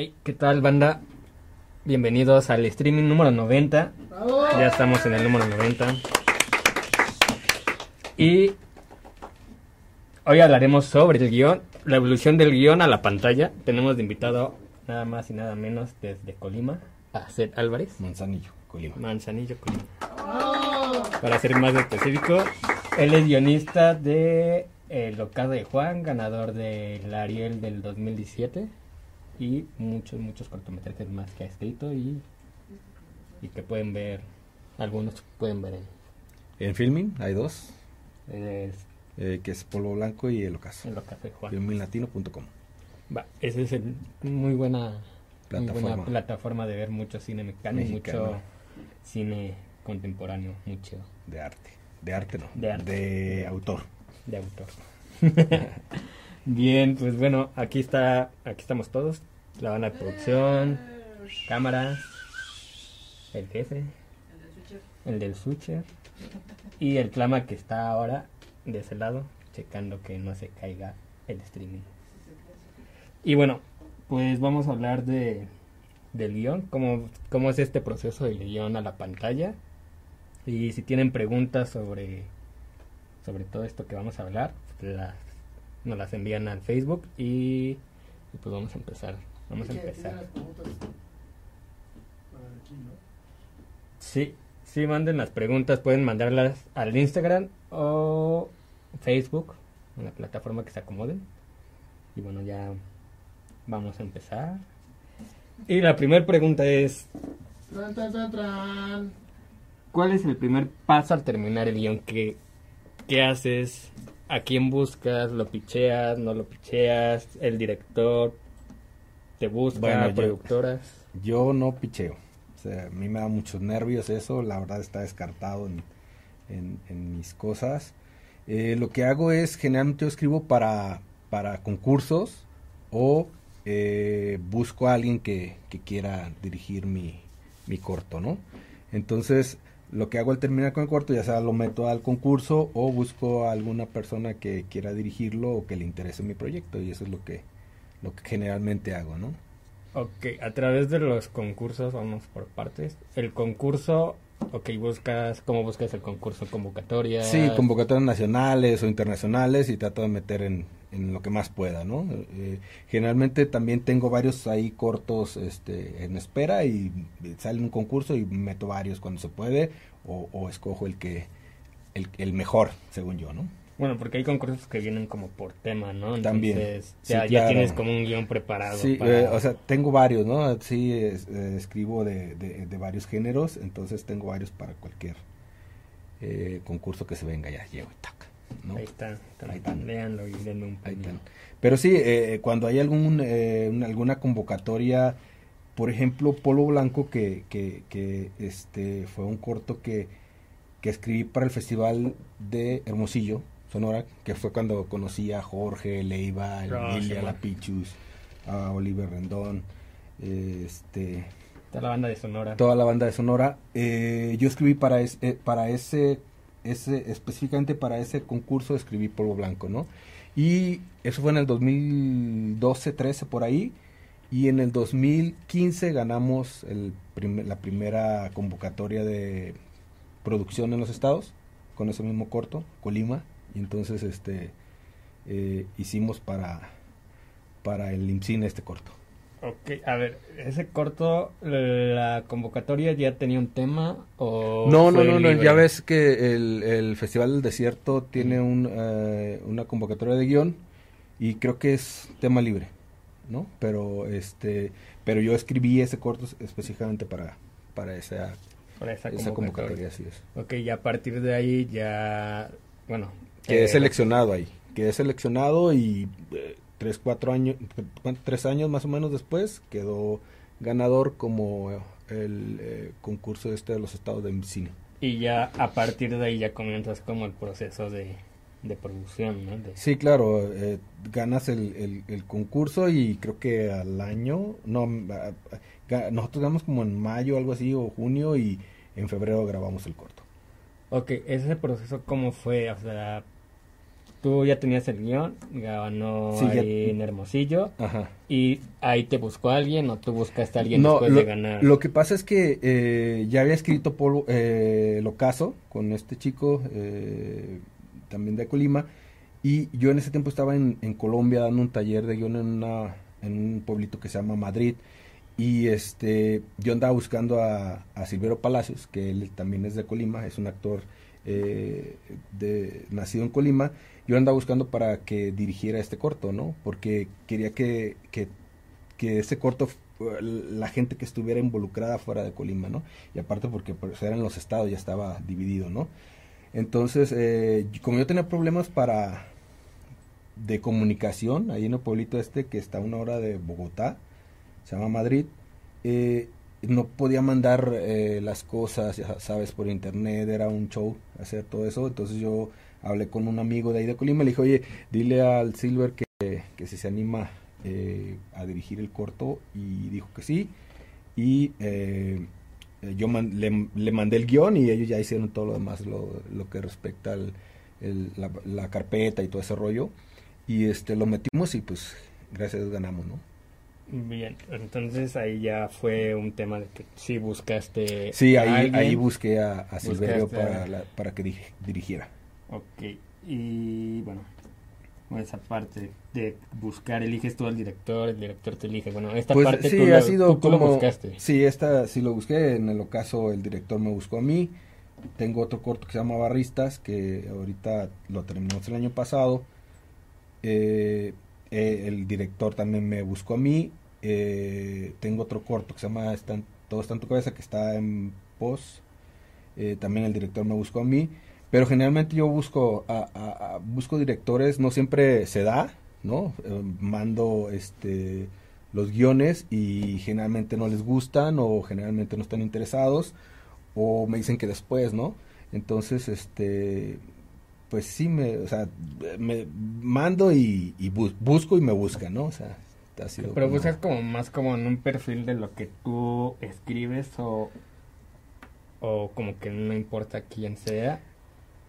Hey, ¿qué tal, banda? Bienvenidos al streaming número 90. Ya estamos en el número 90. Y hoy hablaremos sobre el guion, la evolución del guion a la pantalla. Tenemos de invitado nada más y nada menos desde Colima a Seth Álvarez. Manzanillo, Colima. Manzanillo, Colima. Para ser más específico, él es guionista de El Ocado de Juan, ganador del Ariel del 2017 y muchos, muchos cortometrajes más que ha escrito y, y que pueden ver, algunos pueden ver en, En filming hay dos, el, eh, que es Polvo Blanco y El Ocaso. El Ocado de Juan. Filminglatino.com. Va, esa es el, muy buena muy buena Plataforma. plataforma de ver mucho cine mexicano, y Mexicano. mucho cine contemporáneo, muy chido, De arte. De arte no. De arte. De autor. de autor. Bien, pues bueno, aquí está, aquí estamos todos, la banda de producción, cámara, el jefe, el del switcher y el clama que está ahora de ese lado, checando que no se caiga el streaming. Y bueno, pues vamos a hablar de del guion, cómo, cómo es este proceso del guion a la pantalla. Y si tienen preguntas sobre, sobre todo esto que vamos a hablar, pues las, nos las envían al Facebook y, y pues vamos a empezar. Vamos a empezar. Sí, sí, manden las preguntas, pueden mandarlas al Instagram o Facebook, en la plataforma que se acomoden. Y bueno, ya vamos a empezar. Y la primera pregunta es. ¿cuál es el primer paso al terminar el guion? ¿Qué, qué haces? ¿A quién buscas? ¿Lo picheas? ¿No lo picheas? ¿El director te busca? Bueno, yo- ¿Productoras? Yo no picheo. O sea, a mí me da muchos nervios eso. La verdad está descartado en, en- en mis cosas. Eh, lo que hago es, generalmente yo escribo para, para concursos o eh, busco a alguien que, que quiera dirigir mi, mi corto, ¿no? Entonces, lo que hago al terminar con el corto, ya sea lo meto al concurso o busco a alguna persona que quiera dirigirlo o que le interese mi proyecto. Y eso es lo que, lo que generalmente hago, ¿no? Ok, a través de los concursos, vamos por partes. El concurso, ok, buscas, ¿cómo buscas el concurso? ¿Convocatoria? Sí, convocatorias nacionales o internacionales y trato de meter en, en lo que más pueda, ¿no? Eh, generalmente también tengo varios ahí cortos este, en espera y sale un concurso y meto varios cuando se puede o, o escojo el que el, el mejor, según yo, ¿no? Bueno, porque hay concursos que vienen como por tema, ¿no? También, Entonces, sí, ya, ya claro. tienes como un guion preparado. Sí, para- eh, o sea, tengo varios, ¿no? Sí, es- eh, escribo de, de- de varios géneros, entonces tengo varios para cualquier eh, concurso que se venga, ya llego y tac, ¿no? Ahí está, Ahí están. léanlo y denme un Ahí están. Pero sí, eh, cuando hay algún, eh, una- alguna convocatoria, por ejemplo, Polo Blanco, que, que, que este, fue un corto que, que escribí para el Festival de Hermosillo, Sonora, que fue cuando conocí a Jorge, Leiva, a Ah, Emilia, La. Pichus, a Oliver Rendón, eh, este, Está la banda de Sonora. toda la banda de Sonora. Eh, yo escribí para, es- eh, para ese, ese, específicamente para ese concurso, escribí Polvo Blanco, ¿no? Y eso fue en el 2012, 13 por ahí. Y en el 2015 ganamos la primera convocatoria de producción en los estados con ese mismo corto, Colima. Y entonces este eh, hicimos para, para el IMCINE este corto. Ok, a ver, ese corto, la convocatoria ya tenía un tema o No, no, no, no, ya ves que el, el Festival del Desierto tiene un, eh, una convocatoria de guion y creo que es tema libre, ¿no? Pero este, pero yo escribí ese corto específicamente para, para esa, Para esa esa convocatoria. así es. Ok, y a partir de ahí ya, bueno. Quedé eh, seleccionado ahí, quedé seleccionado y eh, tres, cuatro años, tres años más o menos después quedó ganador como el eh, concurso este de los estados de cine. Y ya a partir de ahí ya comienzas como el proceso de, de producción, ¿no? De- Sí, claro, eh, ganas el, el, el concurso y creo que al año, no, nosotros ganamos como en mayo, algo así, o junio, y en febrero grabamos el corto. Ok, ese proceso cómo fue, o sea, tú ya tenías el guion, ganó Sí, ya- ahí en Hermosillo, Ajá. y ahí te buscó alguien o tú buscaste a alguien No, después lo, de ganar. lo que pasa es que eh, ya había escrito por eh, el ocaso con este chico, eh, también de Colima, y yo en ese tiempo estaba en, en Colombia dando un taller de guion en, una, en un pueblito que se llama Madrid, y este yo andaba buscando a, a Silvero Palacios, que él también es de Colima, es un actor eh, de, nacido en Colima, yo andaba buscando para que dirigiera este corto, ¿no? Porque quería que, que que ese corto la gente que estuviera involucrada fuera de Colima, ¿no? Y aparte porque pues, eran los estados, ya estaba dividido, ¿no? Entonces, eh, como yo tenía problemas para de comunicación, ahí en el pueblito este que está a una hora de Bogotá, se llama Madrid, eh, no podía mandar eh, las cosas, ya sabes, por internet, era un show hacer todo eso, entonces yo hablé con un amigo de ahí de Colima, le dije, oye, dile al Silver que, que si se anima eh, a dirigir el corto y dijo que sí y eh, yo man- le, le mandé el guion y ellos ya hicieron todo lo demás lo, lo que respecta al el- la, la carpeta y todo ese rollo y este lo metimos y pues gracias a Dios ganamos no Bien, entonces ahí ya fue un tema de que sí buscaste sí a ahí alguien. ahí busqué a, a Silverio a- para la- para que diri- dirigiera Ok, y bueno, esa parte de buscar, eliges tú al director, el director te elige. Bueno, esta Pues parte sí, tú, lo, ha sido tú- tú lo como... buscaste. Sí, esta sí lo busqué. En el ocaso el director me buscó a mí. Tengo otro corto que se llama Barristas, que ahorita lo terminamos el año pasado. Eh, eh, el director también me buscó a mí. Eh, tengo otro corto que se llama Están- Todo está en tu cabeza, que está en pos. Eh, también el director me buscó a mí. Pero generalmente yo busco a, a- a- busco directores, no siempre se da, ¿no? Eh, mando este los guiones y generalmente no les gustan o generalmente no están interesados o me dicen que después, ¿no? Entonces, este pues sí me, o sea, me mando y, y bu- busco y me buscan, ¿no? O sea, ha sido Pero como- buscas como más como en un perfil de lo que tú escribes o, o como que no importa quién sea,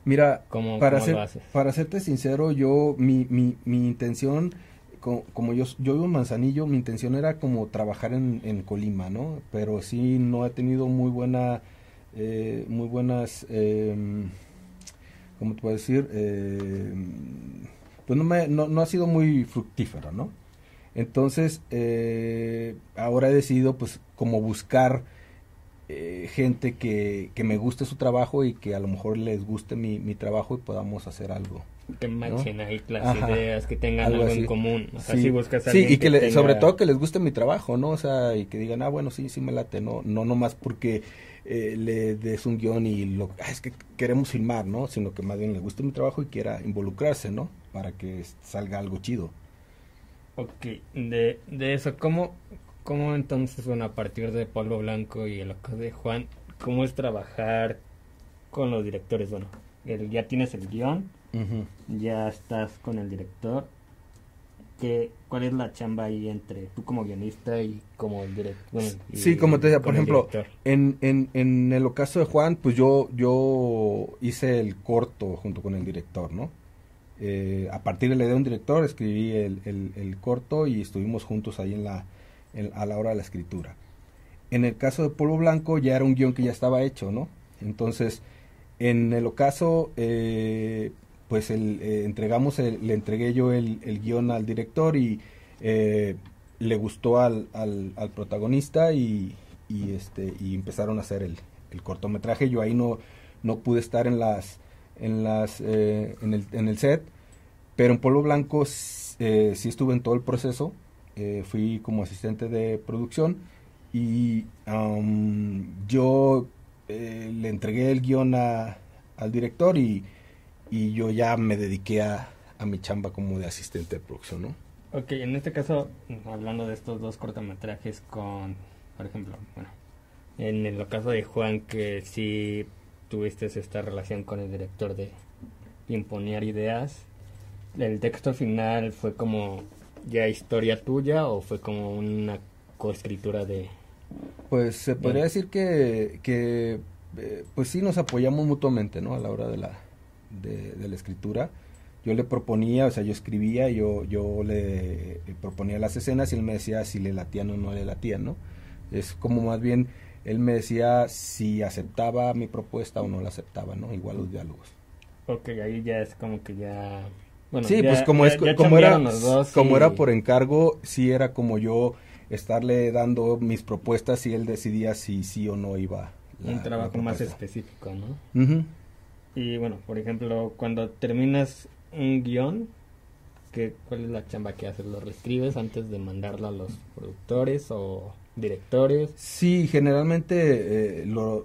Mira, cómo, para cómo ser, lo haces. para serte sincero, yo, mi, mi, mi intención, co- como yo, yo vivo en Manzanillo, mi intención era como trabajar en, en Colima, ¿no? Pero sí no he tenido muy buena, eh, muy buenas, eh, ¿cómo te puedo decir? Eh, pues no, me, no, no ha sido muy fructífero, ¿no? Entonces, eh, ahora he decidido pues como buscar eh, gente que, que me guste su trabajo y que a lo mejor les guste mi, mi trabajo y podamos hacer algo. Que machen ahí las Ajá. ideas, que tengan Algo en común. O sea, Sí. si buscas a Sí, y que, le- tenga- sobre todo que les guste mi trabajo, ¿no? O sea, y que digan, ah, bueno, sí, sí me late, no, no nomás porque eh, le des un guion y lo, ah, es que queremos filmar, ¿no? Sino que más bien le guste mi trabajo y quiera involucrarse, ¿no? Para que salga algo chido. Ok, de, de eso, ¿cómo, ¿cómo entonces, bueno, a partir de Polvo Blanco y el loco de Juan, cómo es trabajar con los directores? Bueno, el, ya tienes el guion, ya estás con el director. ¿Qué, ¿Cuál es la chamba ahí entre tú como guionista y como el director? Sí, como te decía, por ejemplo, En, en, en el ocaso de Juan, pues yo, yo hice el corto junto con el director, ¿no? Eh, a partir de la idea de un director, escribí el, el- el corto y estuvimos juntos ahí en la, en- a la hora de la escritura. En el caso de Polvo Blanco ya era un guion que ya estaba hecho, ¿no? Entonces, en el ocaso, eh, pues el, eh, entregamos, le entregué yo el, el guion al director y eh, le gustó al, al, protagonista y, y, este y empezaron a hacer el, el cortometraje. Yo ahí no, no pude estar en las en las en, el, en el set, pero en Polvo Blanco sí estuve en todo el proceso. Eh, fui como asistente de producción y am, yo eh, le entregué el guion a- al director y, y yo ya me dediqué a, a mi chamba como de asistente de producción, ¿no? Ok, en este caso, hablando de estos dos cortometrajes con, por ejemplo, bueno, en el caso de Juan, que sí tuviste esta relación con el director de imponer ideas, ¿el texto final fue como ya historia tuya o fue como una coescritura de... Pues se podría Bien. decir que, que eh, pues sí nos apoyamos mutuamente, ¿no? A la hora de la, de, de la escritura. yo le proponía, o sea, yo escribía, yo, yo le proponía las escenas y él me decía si le latían o no le latían, ¿no? Es como más bien, él me decía si aceptaba mi propuesta o no la aceptaba, ¿no? Igual los diálogos. Ok, ahí ya es como que ya... Bueno, sí, ya- pues como, ya- es, ya como, era, dos como por encargo, sí era como yo estarle dando mis propuestas y él decidía si sí o no iba. la- un trabajo más específico, ¿no? Y bueno, por ejemplo, cuando terminas un guion, ¿qué, ¿cuál es la chamba que haces? ¿Lo reescribes antes de mandarlo a los productores o directores? Sí, generalmente eh, lo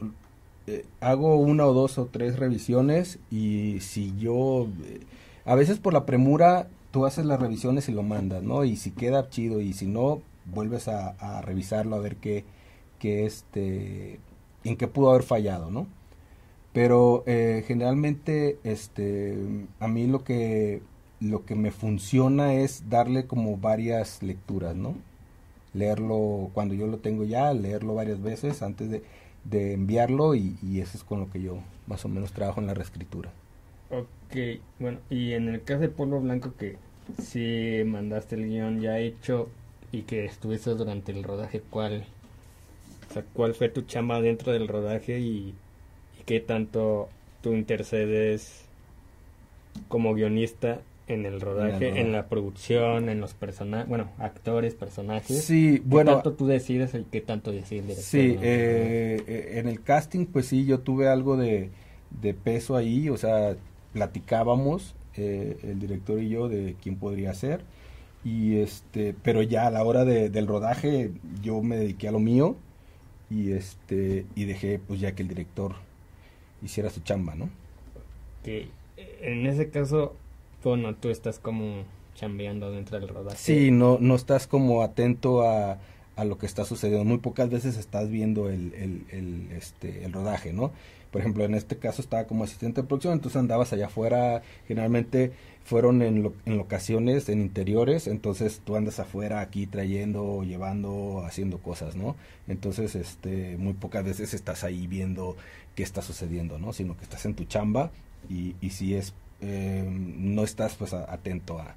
eh, hago una o dos o tres revisiones y si yo eh, a veces por la premura tú haces las revisiones y lo mandas, ¿no? Y si queda chido y si no vuelves a, revisarlo a ver qué qué este en qué pudo haber fallado, ¿no? Pero eh, generalmente este a mí lo que lo que me funciona es darle como varias lecturas, ¿no? leerlo cuando yo lo tengo ya, leerlo varias veces antes de, de enviarlo y, y eso es con lo que yo más o menos trabajo en la reescritura. Ok, bueno, y en el caso de Polvo Blanco que si mandaste el guion ya hecho y que estuviste durante el rodaje, ¿cuál, o sea, cuál fue tu chamba dentro del rodaje y, y qué tanto tú intercedes como guionista en el rodaje, en la producción, en los personajes, bueno, actores, personajes? Sí, ¿Qué bueno, tanto tú decides y qué tanto decide el director? sí, no? eh, eh, en el casting pues sí, yo tuve algo de, de peso ahí, o sea, platicábamos eh, el director y yo de quién podría ser y este, pero ya a la hora de- del rodaje yo me dediqué a lo mío y este y dejé pues ya que el director hiciera su chamba, ¿no? que en ese caso, bueno, tú estás como chambeando dentro del rodaje. Sí, no, no estás como atento a, a lo que está sucediendo. Muy pocas veces estás viendo el, el, el, este, el rodaje, ¿no? Por ejemplo, en este caso estaba como asistente de producción, entonces andabas allá afuera. Generalmente fueron en, lo- en locaciones, en interiores, entonces tú andas afuera aquí trayendo, llevando, haciendo cosas, ¿no? Entonces, este, muy pocas veces estás ahí viendo qué está sucediendo, ¿no? Sino que estás en tu chamba y, y si es, eh, no estás pues a- atento a,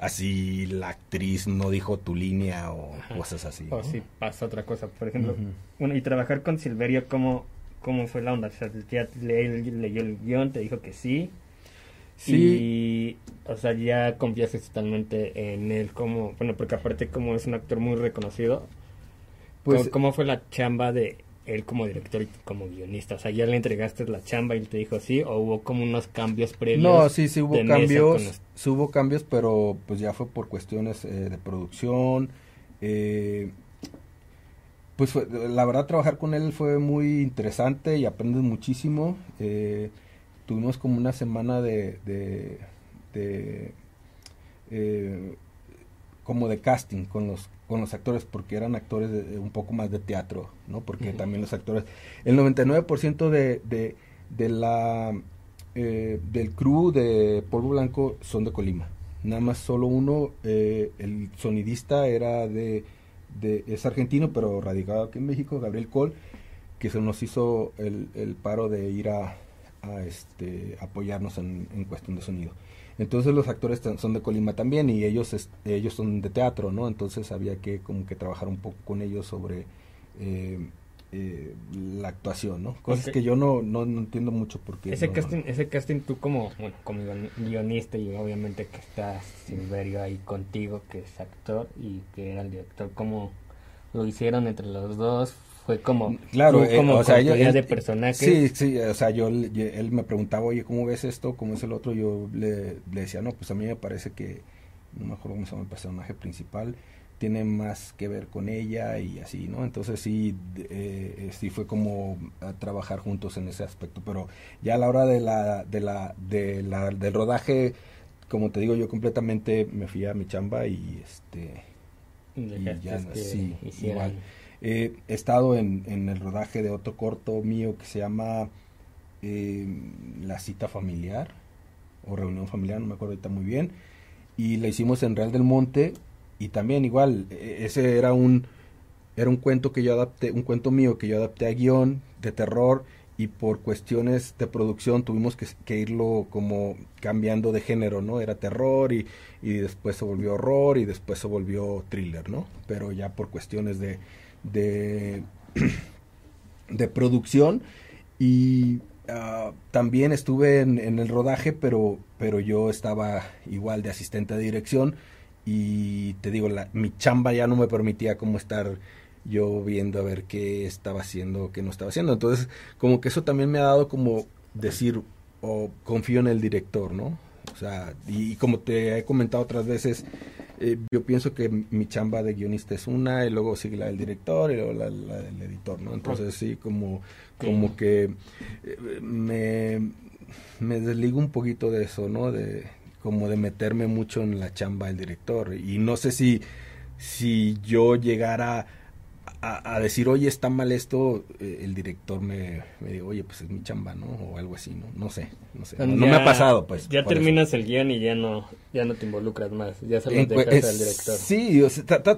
así la actriz no dijo tu línea o Ajá. cosas así. O si pasa otra cosa, por ejemplo. Bueno, y trabajar con Silverio, ¿cómo, cómo fue la onda? O sea, ya le- leyó el guion, te dijo que sí. Sí, Y, o sea, ya confiaste totalmente en él como, bueno, porque aparte como es un actor muy reconocido, pues ¿cómo, cómo fue la chamba de él como director y como guionista? O sea, ¿ya le entregaste la chamba y él te dijo sí? ¿O hubo como unos cambios previos? no, sí, sí hubo cambios, los- sí hubo cambios, pero pues ya fue por cuestiones eh, de producción. eh, pues fue- la verdad trabajar con él fue muy interesante y aprendes muchísimo. eh, tuvimos como una semana de, de, de, eh, como de casting con los con los actores porque eran actores de, un poco más de teatro, ¿no? Porque también los actores el 99% de, de, de la eh, del crew de Polvo Blanco son de Colima. Nada más solo uno, eh, el sonidista era de, de es argentino pero radicado aquí en México, Gabriel Col, que se nos hizo el, el paro de ir a, este apoyarnos en, en cuestión de sonido. Entonces los actores son de Colima también y ellos ellos son de teatro, ¿no? Entonces había que como que trabajar un poco con ellos sobre eh, eh, la actuación, ¿no? Cosas que yo no, no, no entiendo mucho porque Ese no- casting, ese casting tú como, bueno, como guion- guionista y obviamente que está Silverio ahí contigo, que es actor y que era el director, ¿cómo lo hicieron entre los dos? Fue como, Claro, tú eh, como o sea, yo- él- de personajes. Sí, sí, o sea, yo, yo- él me preguntaba, oye, ¿cómo ves esto? ¿Cómo es el otro? Yo le, le decía, no, pues a mí me parece que, no me acuerdo cómo se llama el personaje principal, tiene más que ver con ella y así, ¿no? Entonces sí, eh, sí fue como a trabajar juntos en ese aspecto, pero ya a la hora de la, de la, de la, del rodaje, como te digo, yo completamente me fui a mi chamba y este, Dejaste ya, que sí, igual. Eh, he estado en, en el rodaje de otro corto mío que se llama eh, La cita familiar o reunión familiar, no me acuerdo ahorita muy bien. Y la hicimos en Real del Monte y también igual, eh, ese era un era un cuento que yo adapté, un cuento mío que yo adapté a guion de terror y por cuestiones de producción tuvimos que, irlo como cambiando de género, ¿no? Era terror y, y, después se volvió horror y después se volvió thriller, ¿no? Pero ya por cuestiones de, de, de producción y uh, también estuve en, en, el rodaje, pero, pero yo estaba igual de asistente de dirección y te digo, la, mi chamba ya no me permitía como estar yo viendo a ver qué estaba haciendo, qué no estaba haciendo. Entonces, como que eso también me ha dado como decir, o confío en el director, ¿no? O sea, y, como te he comentado otras veces, eh, yo pienso que mi chamba de guionista es una, y luego sigue la del director y luego la, del editor, ¿no? Entonces, sí, como, como que eh, me, me desligo un poquito de eso, ¿no? De, como de meterme mucho en la chamba del director. Y no sé si, si yo llegara a, decir, oye, está mal esto, eh, el director me, me diga, oye, pues es mi chamba, ¿no? O algo así, ¿no? No sé, no sé. No, me ha pasado, pues. Ya terminas el guion y ya no, ya no te involucras más, ya se lo dejas al director. Sí,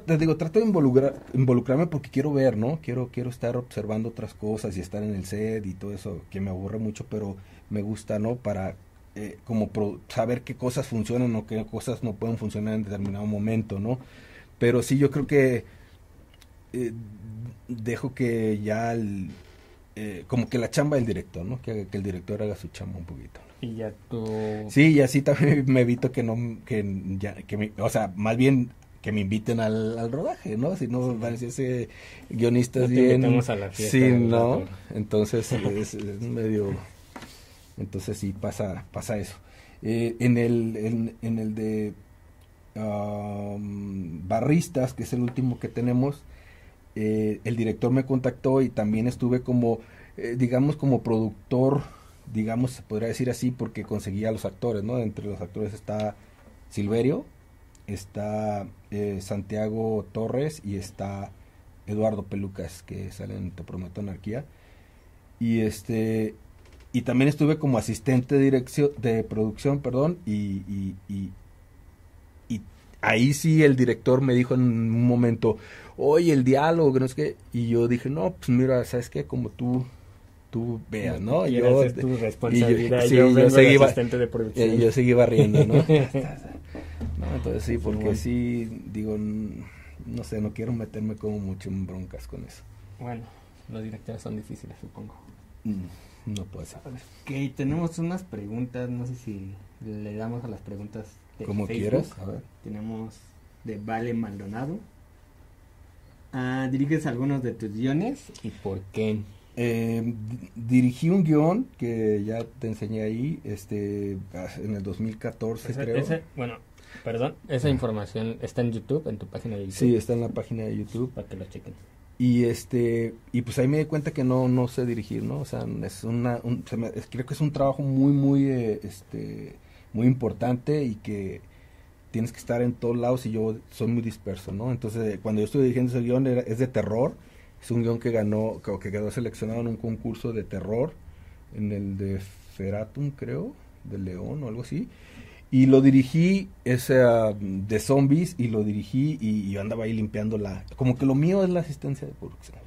te digo, trato de involucrar, involucrarme porque quiero ver, ¿no? Quiero, quiero estar observando otras cosas y estar en el set y todo eso, que me aburre mucho, pero me gusta, ¿no? Para eh, como saber qué cosas funcionan o qué cosas no pueden funcionar en determinado momento, ¿no? Pero sí, yo creo que eh, dejo que ya el, eh, como que la chamba del director, ¿no? Que, que, el director haga su chamba un poquito. Y ya tú... Sí, y así también me evito que no, que ya, que o sea, más bien que me inviten al, rodaje, ¿no? Si no, parece ese guionista no bien... A la fiesta sí, ¿no? Entonces es, medio... Entonces sí, pasa, pasa eso. Eh, en, el, en, el de Barristas, que es el último que tenemos, eh, el director me contactó y también estuve como, eh, digamos, como productor, digamos, se podría decir así, porque conseguía a los actores, ¿no? Entre los actores está Silverio, está Santiago Torres y está Eduardo Pelucas, que sale en Te Prometo Anarquía. Y este y también estuve como asistente de dirección de producción, perdón, y, y, y ahí sí el director me dijo en un momento, oye, el diálogo, no es que, y yo dije, no, pues mira, ¿sabes qué? Como tú, tú veas, ¿no? Y yo, es tu responsabilidad, yo, yo, seguía, de producción. Eh, yo seguía barriendo, ¿no? no entonces sí, porque sí, digo, no sé, no quiero meterme como mucho en broncas con eso. Bueno, los directores son difíciles, supongo. Mm, no puede ser. Ok, tenemos unas preguntas, no sé si le damos a las preguntas de Como quieras, a ver. Tenemos de Vale Maldonado. Ah, ¿Diriges algunos de tus guiones y por qué? Eh, dirigí un guion que ya te enseñé ahí, este, en el 2014 creo. bueno, perdón, esa información está en YouTube, en tu página de YouTube. Sí, está en la página de YouTube. Para que lo chequen. Y este, y pues ahí me di cuenta que no, no sé dirigir, ¿no? O sea, es una, creo que es un trabajo muy, muy, eh, este, muy importante y que tienes que estar en todos lados y yo soy muy disperso, ¿no? Entonces, cuando yo estoy dirigiendo ese guion es de terror, es un guion que ganó, que quedó seleccionado en un concurso de terror, en el de Feratum, creo, de León o algo así. Y lo dirigí, ese de zombies, y lo dirigí y, yo andaba ahí limpiando la... Como que lo mío es la asistencia de producción.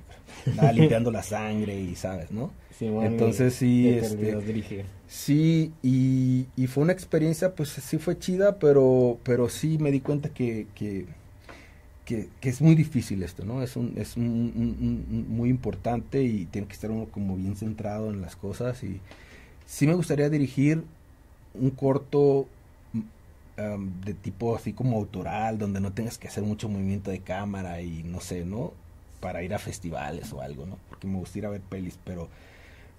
Andaba limpiando la sangre y, ¿sabes, no? Entonces sí, este, sí y, y, fue una experiencia, pues sí fue chida, pero, pero sí me di cuenta que, que, que, es muy difícil esto, ¿no? Es, un, es un, muy importante y tiene que estar uno como bien centrado en las cosas y sí me gustaría dirigir un corto um, de tipo así como autoral, donde no tengas que hacer mucho movimiento de cámara y no sé, ¿no? Para ir a festivales o algo, ¿no? Porque me gusta ir a ver pelis, pero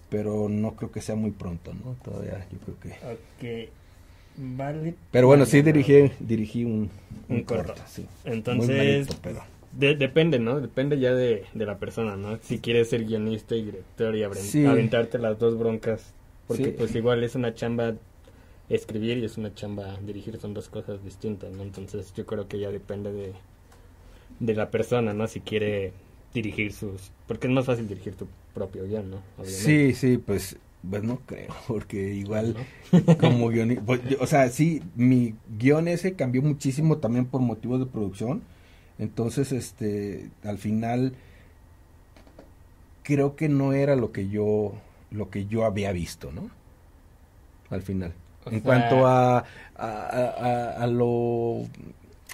pero no creo que sea muy pronto, ¿no? Todavía yo creo que... Ok, vale. Pero bueno, sí dirigí, dirigí un, un, corto. sí. Entonces, pero... depende, ¿no? Depende ya de, de, la persona, ¿no? Si quieres ser guionista y director y aventarte las dos broncas, porque pues igual es una chamba escribir y es una chamba dirigir, son dos cosas distintas, ¿no? Entonces yo creo que ya depende de, de la persona, ¿no? Si quiere dirigir sus... Porque es más fácil dirigir tu propio guion, ¿no? Sí, sí, pues, pues no creo, porque igual como guionista... Pues, o sea, sí, mi guion ese cambió muchísimo también por motivos de producción. Entonces, este, al final, creo que no era lo que yo lo que yo había visto, ¿no? Al final. O en sea- cuanto a, a, a- a lo...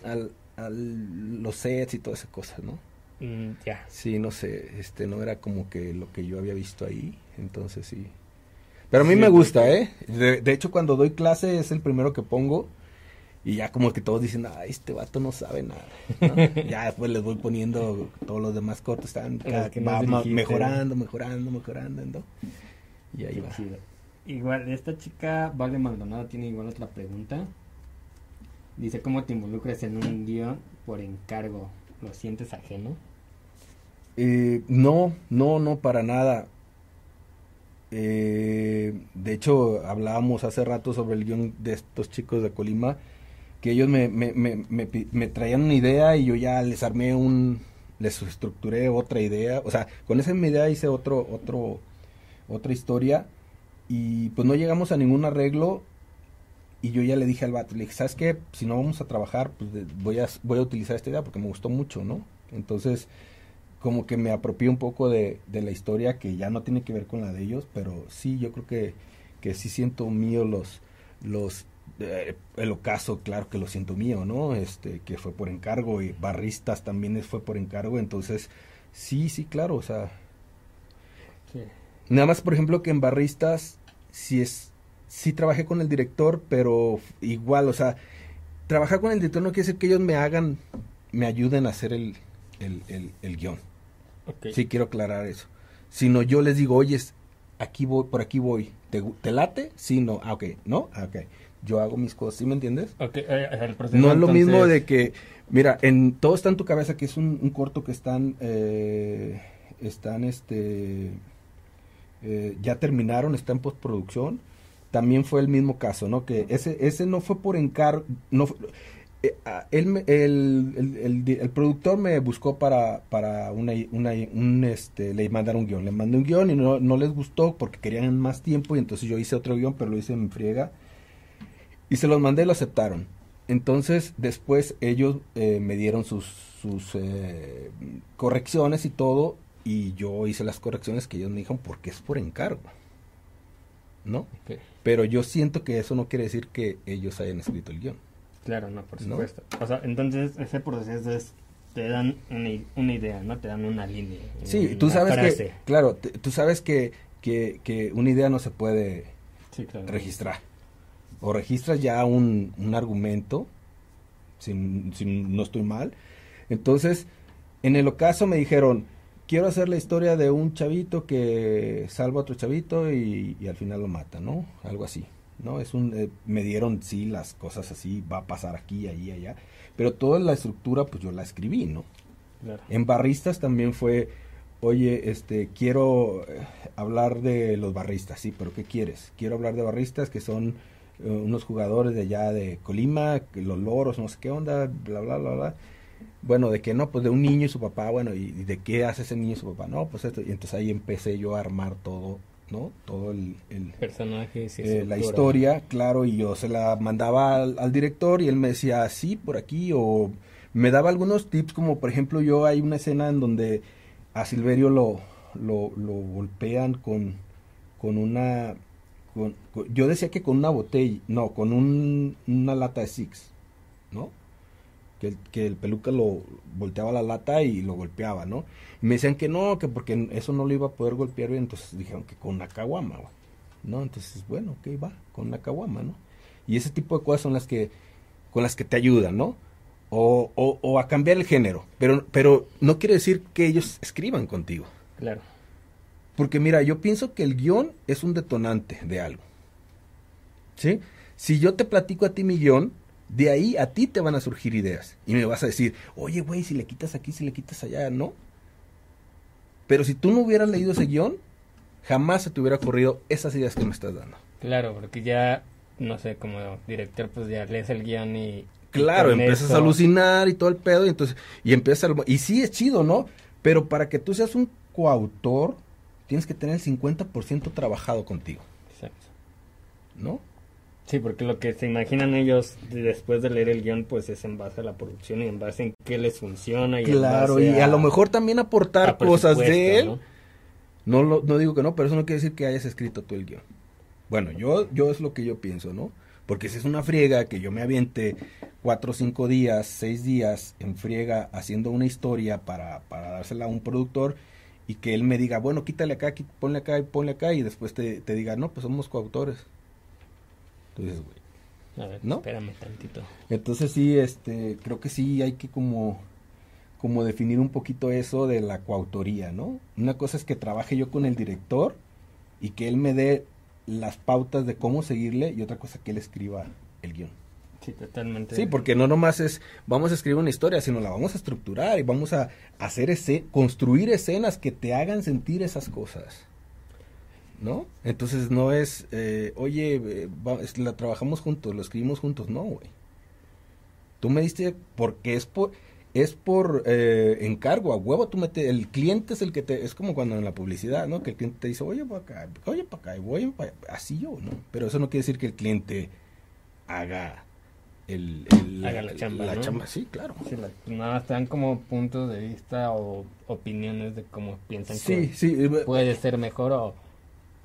al- a los sets y todas esas cosas, ¿no? Mm, ya. Sí, no sé, este no era como que lo que yo había visto ahí, entonces sí. Pero a mí Sí, me gusta, porque- ¿eh? De, de hecho, cuando doy clase es el primero que pongo y ya como que todos dicen, ay, este vato no sabe nada. ¿no? ya después les voy poniendo todos los demás cortos, están Los que va mejorando, mejorando, mejorando, ¿no? Y ahí Qué va. chido. Igual, esta chica, Vale Maldonado, tiene igual otra pregunta. Dice, ¿cómo te involucras en un guion por encargo? ¿Lo sientes ajeno? Eh, no, no, no, para nada. Eh, de hecho, hablábamos hace rato sobre el guion de estos chicos de Colima, que ellos me, me, me, me traían una idea y yo ya les armé un, les estructuré otra idea, o sea, con esa idea hice otro, otro, otra historia y pues no llegamos a ningún arreglo y yo ya le dije al vato, ¿sabes qué? Si no vamos a trabajar, pues voy a, voy a utilizar esta idea porque me gustó mucho, ¿no? Entonces, como que me apropié un poco de, de la historia que ya no tiene que ver con la de ellos, pero sí, yo creo que, que sí siento mío los, los, eh, el ocaso, claro que lo siento mío, ¿no? Este, que fue por encargo y barristas también fue por encargo, entonces, sí, sí, claro, o sea, Sí. Nada más, por ejemplo, que en Barristas sí es sí trabajé con el director, pero igual, o sea, trabajar con el director no quiere decir que ellos me hagan, me ayuden a hacer el, el, el, el guion. Sí quiero aclarar eso. Sino yo les digo, oye, aquí voy, por aquí voy. ¿Te, te late? Sí, no. Ah, ok. ¿No? Ah, ok. Yo hago mis cosas, ¿sí me entiendes? Eh, el proceso, No es lo mismo de que, mira, en todo está en tu cabeza, que es un, un corto que están, eh, están, este, eh, ya terminaron, está en postproducción. También fue el mismo caso, ¿no? Que ese, ese no fue por encargo, no, eh, el, el, productor me buscó para, para una, una, un, este, le mandaron un guion, le mandé un guion y no, no les gustó porque querían más tiempo y entonces yo hice otro guion, pero lo hice en friega y se los mandé y lo aceptaron. Entonces, después ellos eh, me dieron sus, sus correcciones y todo, y yo hice las correcciones que ellos me dijeron porque es por encargo. ¿No? Pero yo siento que eso no quiere decir que ellos hayan escrito el guion. Claro, no, por ¿No? supuesto. O sea, entonces ese proceso es, te dan una, idea, ¿no? Te dan una línea. Sí, una tú sabes frase. que, claro, te- tú sabes que, que, que una idea no se puede Sí, claro. registrar. O registras ya un, un argumento, si, si no estoy mal. Entonces, en el ocaso me dijeron, quiero hacer la historia de un chavito que salva a otro chavito y, y al final lo mata, ¿no? Algo así, ¿no? Es un, eh, me dieron, sí, las cosas así, va a pasar aquí, allí, allá. Pero toda la estructura, pues yo la escribí, ¿no? Claro. En barristas también fue, oye, este, quiero eh, hablar de los barristas, sí, pero ¿qué quieres? Quiero hablar de barristas que son eh, unos jugadores de allá de Colima, los loros, no sé qué onda, bla, bla, bla, bla. Bueno, de que no, pues de un niño y su papá, bueno, ¿y, de qué hace ese niño y su papá? No, pues esto, y entonces ahí empecé yo a armar todo, ¿no? Todo el, el, Personajes y eh, la historia, claro, y yo se la mandaba al, al director y él me decía, sí, por aquí, o me daba algunos tips, como por ejemplo yo hay una escena en donde a Silverio lo, lo, lo golpean con, con una, con- con- yo decía que con una botella, no, con un, una lata de Six, ¿no? Que el, que el peluca lo volteaba la lata y lo golpeaba, ¿no? Y me decían que no, que porque eso no lo iba a poder golpear bien, entonces dijeron que con una caguama, güey. ¿no? Entonces, bueno, ok, va, con una caguama, ¿no? Y ese tipo de cosas son las que, con las que te ayudan, ¿no? O, o, o a cambiar el género, pero, pero no quiere decir que ellos escriban contigo. Claro. Porque mira, yo pienso que el guion es un detonante de algo. ¿Sí? Si yo te platico a ti mi guion, de ahí a ti te van a surgir ideas. Y me vas a decir, oye, güey, si le quitas aquí, si le quitas allá, ¿no? Pero si tú no hubieras leído ese guion, jamás se te hubiera ocurrido esas ideas que me estás dando. Claro, porque ya, no sé, como director, pues ya lees el guion y... y Claro, con empiezas eso- a alucinar y todo el pedo, y entonces, y empiezas a, y sí es chido, ¿no? Pero para que tú seas un coautor, tienes que tener el 50% trabajado contigo, Exacto. ¿no? Sí, porque lo que se imaginan ellos de- después de leer el guion, pues es en base a la producción y en base en qué les funciona. Y Claro, y a, lo mejor también aportar cosas de él, ¿no? No, lo, no digo que no, pero eso no quiere decir que hayas escrito tú el guion. Bueno, yo, yo es lo que yo pienso, ¿no? Porque si es una friega que yo me aviente cuatro o cinco días, seis días en friega haciendo una historia para, para dársela a un productor y que él me diga, bueno, quítale acá, ponle acá y ponle acá y después te, te diga, no, pues somos coautores. Entonces, güey. A ver, ¿no? espérame tantito. Entonces sí, este, creo que sí hay que como, como definir un poquito eso de la coautoría, ¿no? Una cosa es que trabaje yo con el director y que él me dé las pautas de cómo seguirle y otra cosa que él escriba el guion. Sí, totalmente. Sí, porque no nomás es vamos a escribir una historia, sino la vamos a estructurar y vamos a hacer ese, construir escenas que te hagan sentir esas cosas. ¿No? Entonces no es, eh, oye, eh, la trabajamos juntos, lo escribimos juntos, no, güey. Tú me diste, porque es por, es por eh, encargo, a huevo tú metes, el cliente es el que te, es como cuando en la publicidad, ¿no? Que el cliente te dice, oye, para acá, oye, para acá, voy para así yo, ¿no? Pero eso no quiere decir que el cliente haga el, haga la chamba, la chamba, sí, claro. Sí, nada, están como puntos de vista o opiniones de cómo piensan sí, que sí, puede ser mejor o,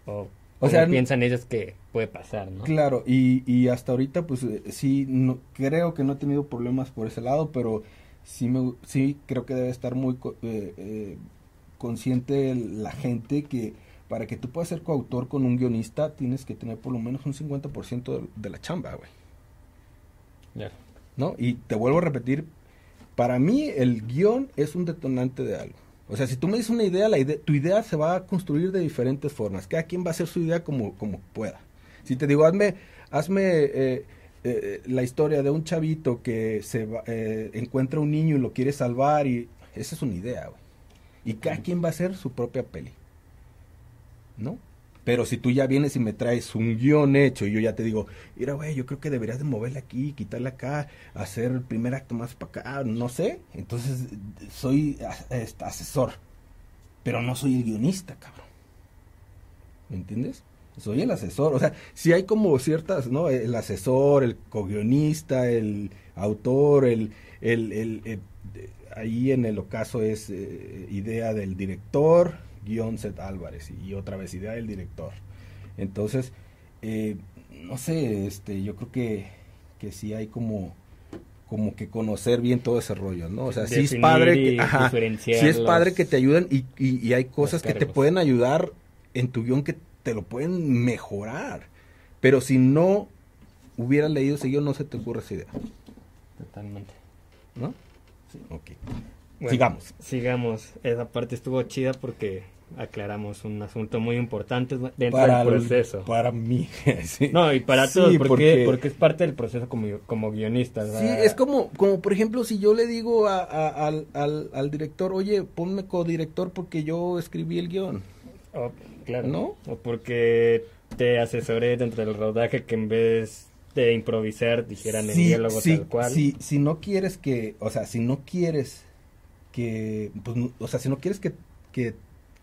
o, o sea, piensan ellos que puede pasar, ¿no? Claro, y, y hasta ahorita, pues eh, sí, no, creo que no he tenido problemas por ese lado, pero sí, me, sí creo que debe estar muy eh, eh, consciente la gente que para que tú puedas ser coautor con un guionista tienes que tener por lo menos un 50% de, la chamba, güey. ¿No? Y te vuelvo a repetir, para mí el guion es un detonante de algo. O sea, si tú me dices una idea, la idea, tu idea se va a construir de diferentes formas. Cada quien va a hacer su idea como, como pueda. Si te digo, hazme, hazme eh, eh, la historia de un chavito que se eh, encuentra un niño y lo quiere salvar y esa es una idea, güey. Y cada quien va a hacer su propia peli. ¿No? Pero si tú ya vienes y me traes un guion hecho y yo ya te digo, mira, güey, yo creo que deberías de moverle aquí, quitarle acá, hacer el primer acto más para acá, no sé. Entonces, soy asesor, pero no soy el guionista, cabrón. ¿Me entiendes? soy el asesor. O sea, si hay como ciertas, ¿no? El asesor, el co-guionista, el autor, el, el, el, ahí en el ocaso es eh, idea del director, guion Seth Álvarez, y otra vez idea del director. Entonces, eh, no sé, este, yo creo que, que sí hay como como que conocer bien todo ese rollo, ¿no? O sea, sí es padre que, sí es padre que te ayuden y, y, y hay cosas que te pueden ayudar en tu guion que te lo pueden mejorar. Pero si no hubieras leído ese guion, no se te ocurre esa idea. Totalmente. ¿No? Sí. Ok. Sigamos. Sigamos. Esa parte estuvo chida porque aclaramos un asunto muy importante dentro del proceso. para mí. No, y para todos, porque, porque, es parte del proceso como, como guionista. Sí, es como, como por ejemplo, si yo le digo al, al, al, director, oye, ponme codirector porque yo escribí el guion. Claro. ¿No? O porque te asesoré dentro del rodaje que en vez de improvisar dijeran el diálogo tal cual. Si, si no quieres que, o sea, si no quieres que, pues, o sea, si no quieres que, que,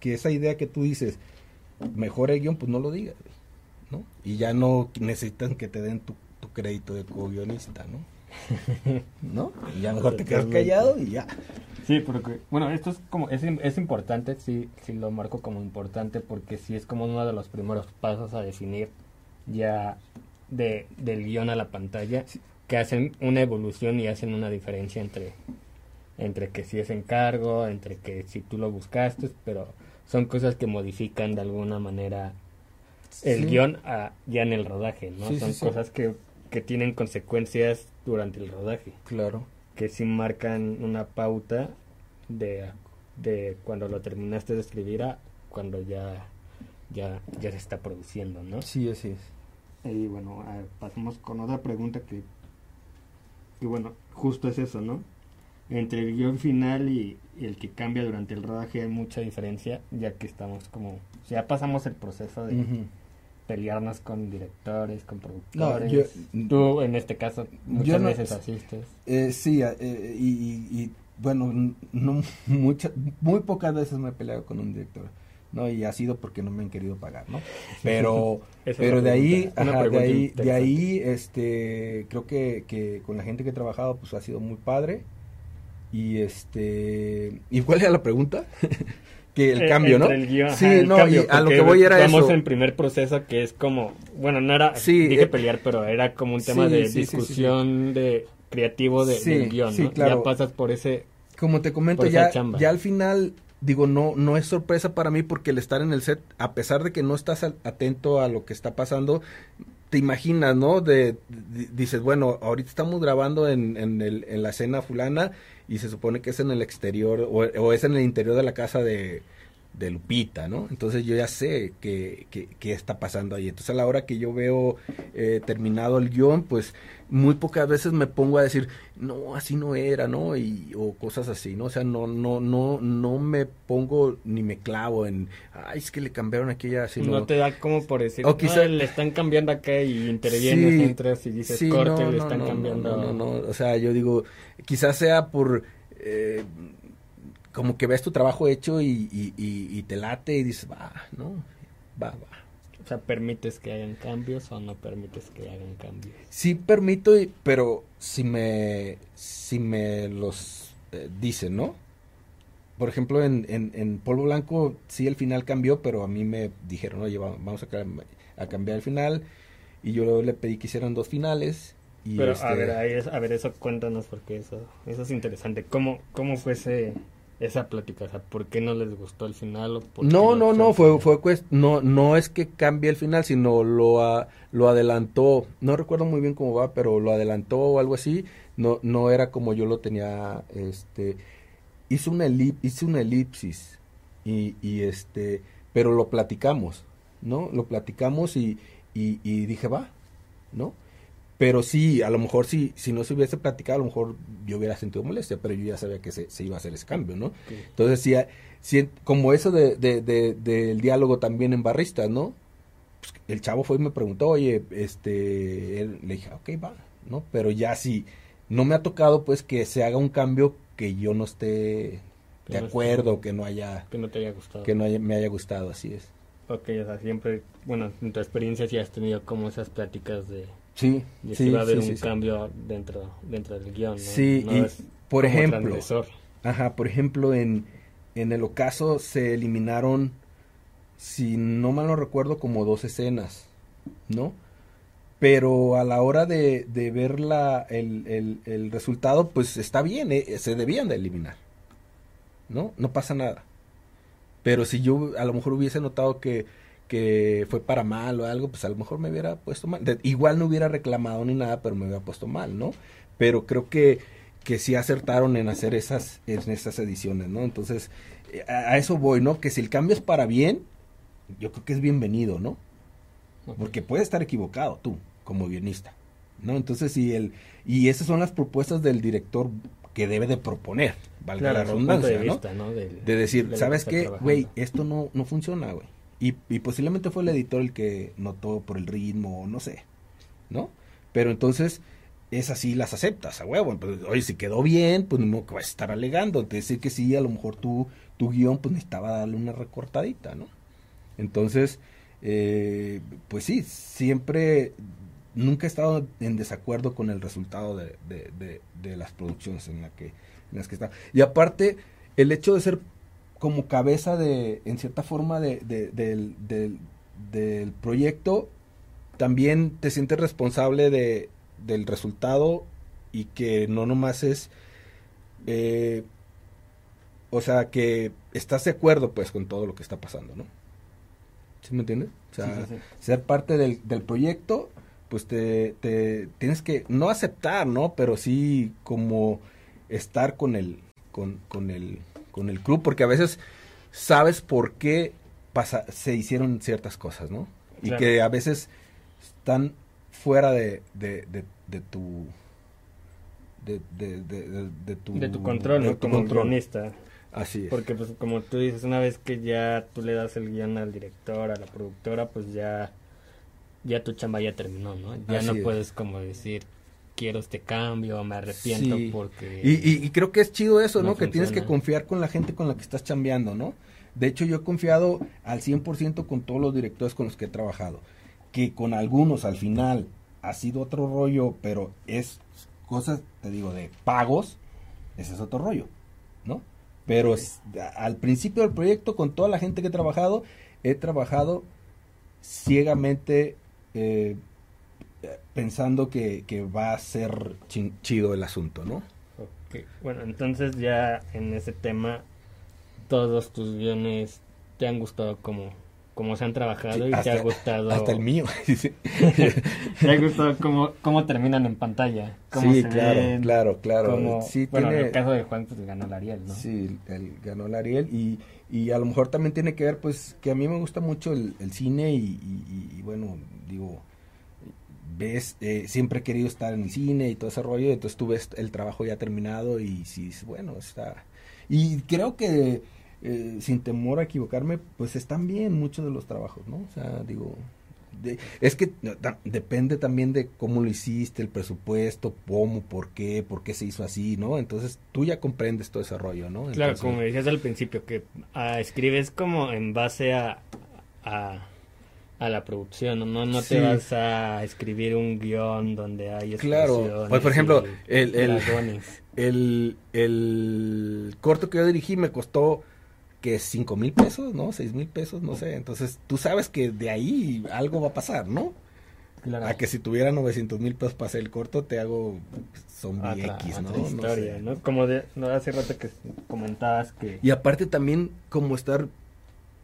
que esa idea que tú dices mejore el guion, pues no lo digas, ¿no? Y ya no necesitan que te den tu, tu crédito de co-guionista, ¿no? ¿No? Y ya mejor te quedas callado y ya. Sí, porque, bueno, esto es como, es, es importante, sí, sí lo marco como importante porque sí es como uno de los primeros pasos a definir ya de, del guion a la pantalla, que hacen una evolución y hacen una diferencia entre, entre que si es encargo, entre que si tú lo buscaste, pero son cosas que modifican de alguna manera el guion a, ya en el rodaje, ¿no? son cosas que, que tienen consecuencias durante el rodaje. Claro que sí marcan una pauta de, de cuando lo terminaste de escribir a cuando ya, ya, ya se está produciendo, ¿no? Sí, así es. Y bueno, pasamos con otra pregunta que, y bueno, justo es eso, ¿no? Entre el guion final y, el que cambia durante el rodaje hay mucha diferencia, ya que estamos como, ya pasamos el proceso de, pelearnos con directores, con productores. Tú, en este caso, muchas veces asistes. Eh, sí, eh, y, bueno, no muchas, muy pocas veces me he peleado con un director. ¿no? Y ha sido porque no me han querido pagar, ¿no? Pero, pero de ahí, de ahí, de ahí, este, creo que, que con la gente que he trabajado, pues ha sido muy padre. Y este, ¿y cuál era la pregunta? que el Eh, cambio, ¿no? el guion, sí, ajá, el no, cambio, y a lo que voy era Vamos eso. en primer proceso que es como, bueno, no era, Sí, dije eh, pelear, pero era como un tema sí, de sí, discusión de creativo de, del guion, ¿no? claro. Ya pasas por ese, Como te comento, ya, chamba. ya al final, digo, no, no es sorpresa para mí porque el estar en el set, a pesar de que no estás atento a lo que está pasando, te imaginas, ¿no? De, di- dices, bueno, ahorita estamos grabando en, en, el, en la escena fulana y se supone que es en el exterior o, o es en el interior de la casa de, de Lupita, ¿no? Entonces yo ya sé qué que, que está pasando ahí. Entonces a la hora que yo veo eh, terminado el guion, pues muy pocas veces me pongo a decir, no, así no era, ¿no? Y, o cosas así, ¿no? O sea, no, no, no, no me pongo ni me clavo en, ay, es que le cambiaron aquella, así, no, no. te da como por decir, O "No, quizá- le están cambiando acá y intervienes, Sí, entras y dices Sí, corte, no, le no, están no, cambiando. No, no, no, o sea, yo digo, quizás sea por eh, como que ves tu trabajo hecho y, y, y- y te late y dices, va, ¿no? Va, va. O sea, ¿permites que hagan cambios o no permites que hagan cambios? Sí permito, pero si me, si me los eh, dicen, ¿no? Por ejemplo, en, en, en Polvo Blanco sí el final cambió, pero a mí me dijeron, oye, va- vamos a, a cambiar el final. Y yo le pedí que hicieran dos finales. Y Pero a este, ver, a ver, eso cuéntanos porque eso, eso es interesante. ¿Cómo, cómo fue ese, esa plática? O sea, ¿por qué no les gustó el final? O por qué No, no, no, fue, fue no, no es que cambie el final, sino lo, a- lo adelantó. No recuerdo muy bien cómo va, pero lo adelantó o algo así. No, no era como yo lo tenía, este, hizo una elip, hizo una elipsis y, y este, pero lo platicamos, ¿no? Lo platicamos y, y, y dije va, ¿no? Pero sí, a lo mejor sí, si no se hubiese platicado, a lo mejor yo hubiera sentido molestia, pero yo ya sabía que se, se iba a hacer ese cambio, ¿no? Entonces, sí, sí, como eso de, de- de- del diálogo también en barristas, ¿no? Pues, el chavo fue y me preguntó, oye, este, él- le dije, ok, va, ¿no? Pero ya sí, no me ha tocado, pues, que se haga un cambio que yo no esté de no acuerdo, esté- que no haya, Que no te haya gustado. que no haya- me haya gustado, así es. Ok, o sea, siempre, bueno, en tu experiencia sí has tenido como esas pláticas de, Sí, de sí, va a haber sí, un sí, cambio dentro, dentro del guion, ¿no? Sí, No y, por ejemplo. Ajá, por ejemplo, en, en el ocaso se eliminaron, si no mal no recuerdo, como dos escenas, ¿no? Pero a la hora de, de ver la, el, el, el resultado, pues está bien, eh, se debían de eliminar, ¿no? No pasa nada. Pero si yo a lo mejor hubiese notado que, que fue para mal o algo, pues a lo mejor me hubiera puesto mal. De- igual no hubiera reclamado ni nada, pero me hubiera puesto mal, ¿no? Pero creo que, que sí acertaron en hacer esas, en esas ediciones, ¿no? Entonces, eh, a, a eso voy, ¿no? Que si el cambio es para bien, yo creo que es bienvenido, ¿no? Porque puedes estar equivocado tú, como guionista, ¿no? Entonces, si el, y esas son las propuestas del director que debe de proponer, valga Claro, la redundancia, de ¿no? vista, ¿no? Del- De decir, ¿sabes qué? Güey, esto no, no funciona, güey. Y, y posiblemente fue el editor el que notó por el ritmo, no sé, ¿no? Pero entonces, esas sí las aceptas, a huevo. Pues, oye, si quedó bien, pues no vas a estar alegando. Te decir que sí, a lo mejor tu, tu guion, pues necesitaba darle una recortadita, ¿no? Entonces, eh, pues sí, siempre, nunca he estado en desacuerdo con el resultado de las producciones en, la que, en las que está. Y aparte, el hecho de ser como cabeza de, en cierta forma, de, de- del, del, del proyecto, también te sientes responsable de, del resultado y que no nomás es, eh, o sea, que estás de acuerdo pues con todo lo que está pasando, ¿no? ¿Sí me entiendes? O sea, Sí, sí, sí. ser parte del, del proyecto, pues te, te tienes que, no aceptar, ¿no? Pero sí como estar con el, con, con el, con el club, porque a veces sabes por qué pasa, se hicieron ciertas cosas, ¿no? Y Claro. que a veces están fuera de, de, de, de tu de, tu de tu control, de tu Como control. Así es. Porque, pues, como tú dices, una vez que ya tú le das el guion al director, a la productora, pues ya, ya tu chamba ya terminó, ¿no? Ya Así no es. puedes como decir, quiero este cambio, me arrepiento Sí. porque... Y, y, y creo que es chido eso, ¿no? No que tienes que confiar con la gente con la que estás chambeando, ¿no? De hecho, yo he confiado al 100% con todos los directores con los que he trabajado. Que con algunos al final ha sido otro rollo, pero es cosas, te digo, de pagos, ese es otro rollo, ¿no? Pero al principio del proyecto, con toda la gente que he trabajado, he trabajado ciegamente eh, pensando que, que va a ser chin- chido el asunto, ¿no? Ok, Bueno, entonces ya en ese tema, todos tus guiones te han gustado como, como se han trabajado Sí, y te hasta- ha gustado... Hasta el mío. Te ha gustado cómo, cómo terminan en pantalla. Cómo Sí, se claro, ven, claro, claro. cómo- Sí, bueno, en el caso de Juan, pues ganó el Ariel, ¿no? Sí, ganó el Ariel y, y a lo mejor también tiene que ver pues que a mí me gusta mucho el, el cine y, y- y, bueno, digo, ves, eh, siempre he querido estar en el cine y todo ese rollo, entonces tú ves el trabajo ya terminado y sí, bueno, está... Y creo que eh, sin temor a equivocarme, pues están bien muchos de los trabajos, ¿no? O sea, digo... de- es que depende también de cómo lo hiciste, el presupuesto, cómo, por qué, por qué se hizo así, ¿no? Entonces tú ya comprendes todo ese rollo, ¿no? Claro, como me decías al principio, que ah, escribes como en base a, a, a la producción, ¿no? No Sí. te vas a escribir un guion donde hay Claro, pues, por ejemplo, y el- el- el, el corto que yo dirigí me costó que cinco mil pesos, ¿no? Seis mil pesos, no sé. Entonces tú sabes que de ahí algo va a pasar, ¿no? Claro. A que si tuviera 900 mil pesos para hacer el corto, te hago zombie otra, X, ¿no? otra No historia, sé. ¿no? Como de, no, hace rato que comentabas que... Y aparte también como estar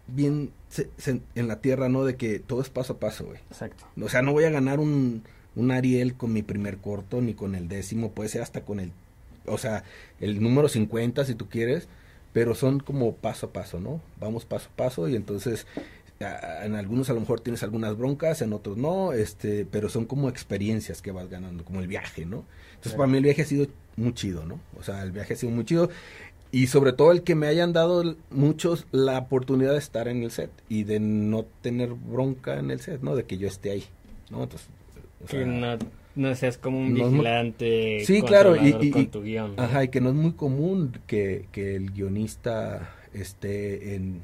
bien se- se- en la tierra, ¿no? De que todo es paso a paso, güey. Exacto. O sea, no voy a ganar un, un Ariel con mi primer corto, ni con el décimo, puede ser hasta con el, o sea, el número 50 si tú quieres, pero son como paso a paso, ¿no? Vamos paso a paso y entonces en algunos a lo mejor tienes algunas broncas, en otros no, este, pero son como experiencias que vas ganando, como el viaje, ¿no? Entonces Claro. para mí el viaje ha sido muy chido, ¿no? O sea, el viaje ha sido muy chido y sobre todo el que me hayan dado muchos la oportunidad de estar en el set y de no tener bronca en el set, ¿no? De que yo esté ahí, ¿no? Entonces, o Que no, no seas como un no es muy- vigilante Sí, claro, y- y- con tu guion. ¿no? Ajá, y que no es muy común que, que el guionista esté en,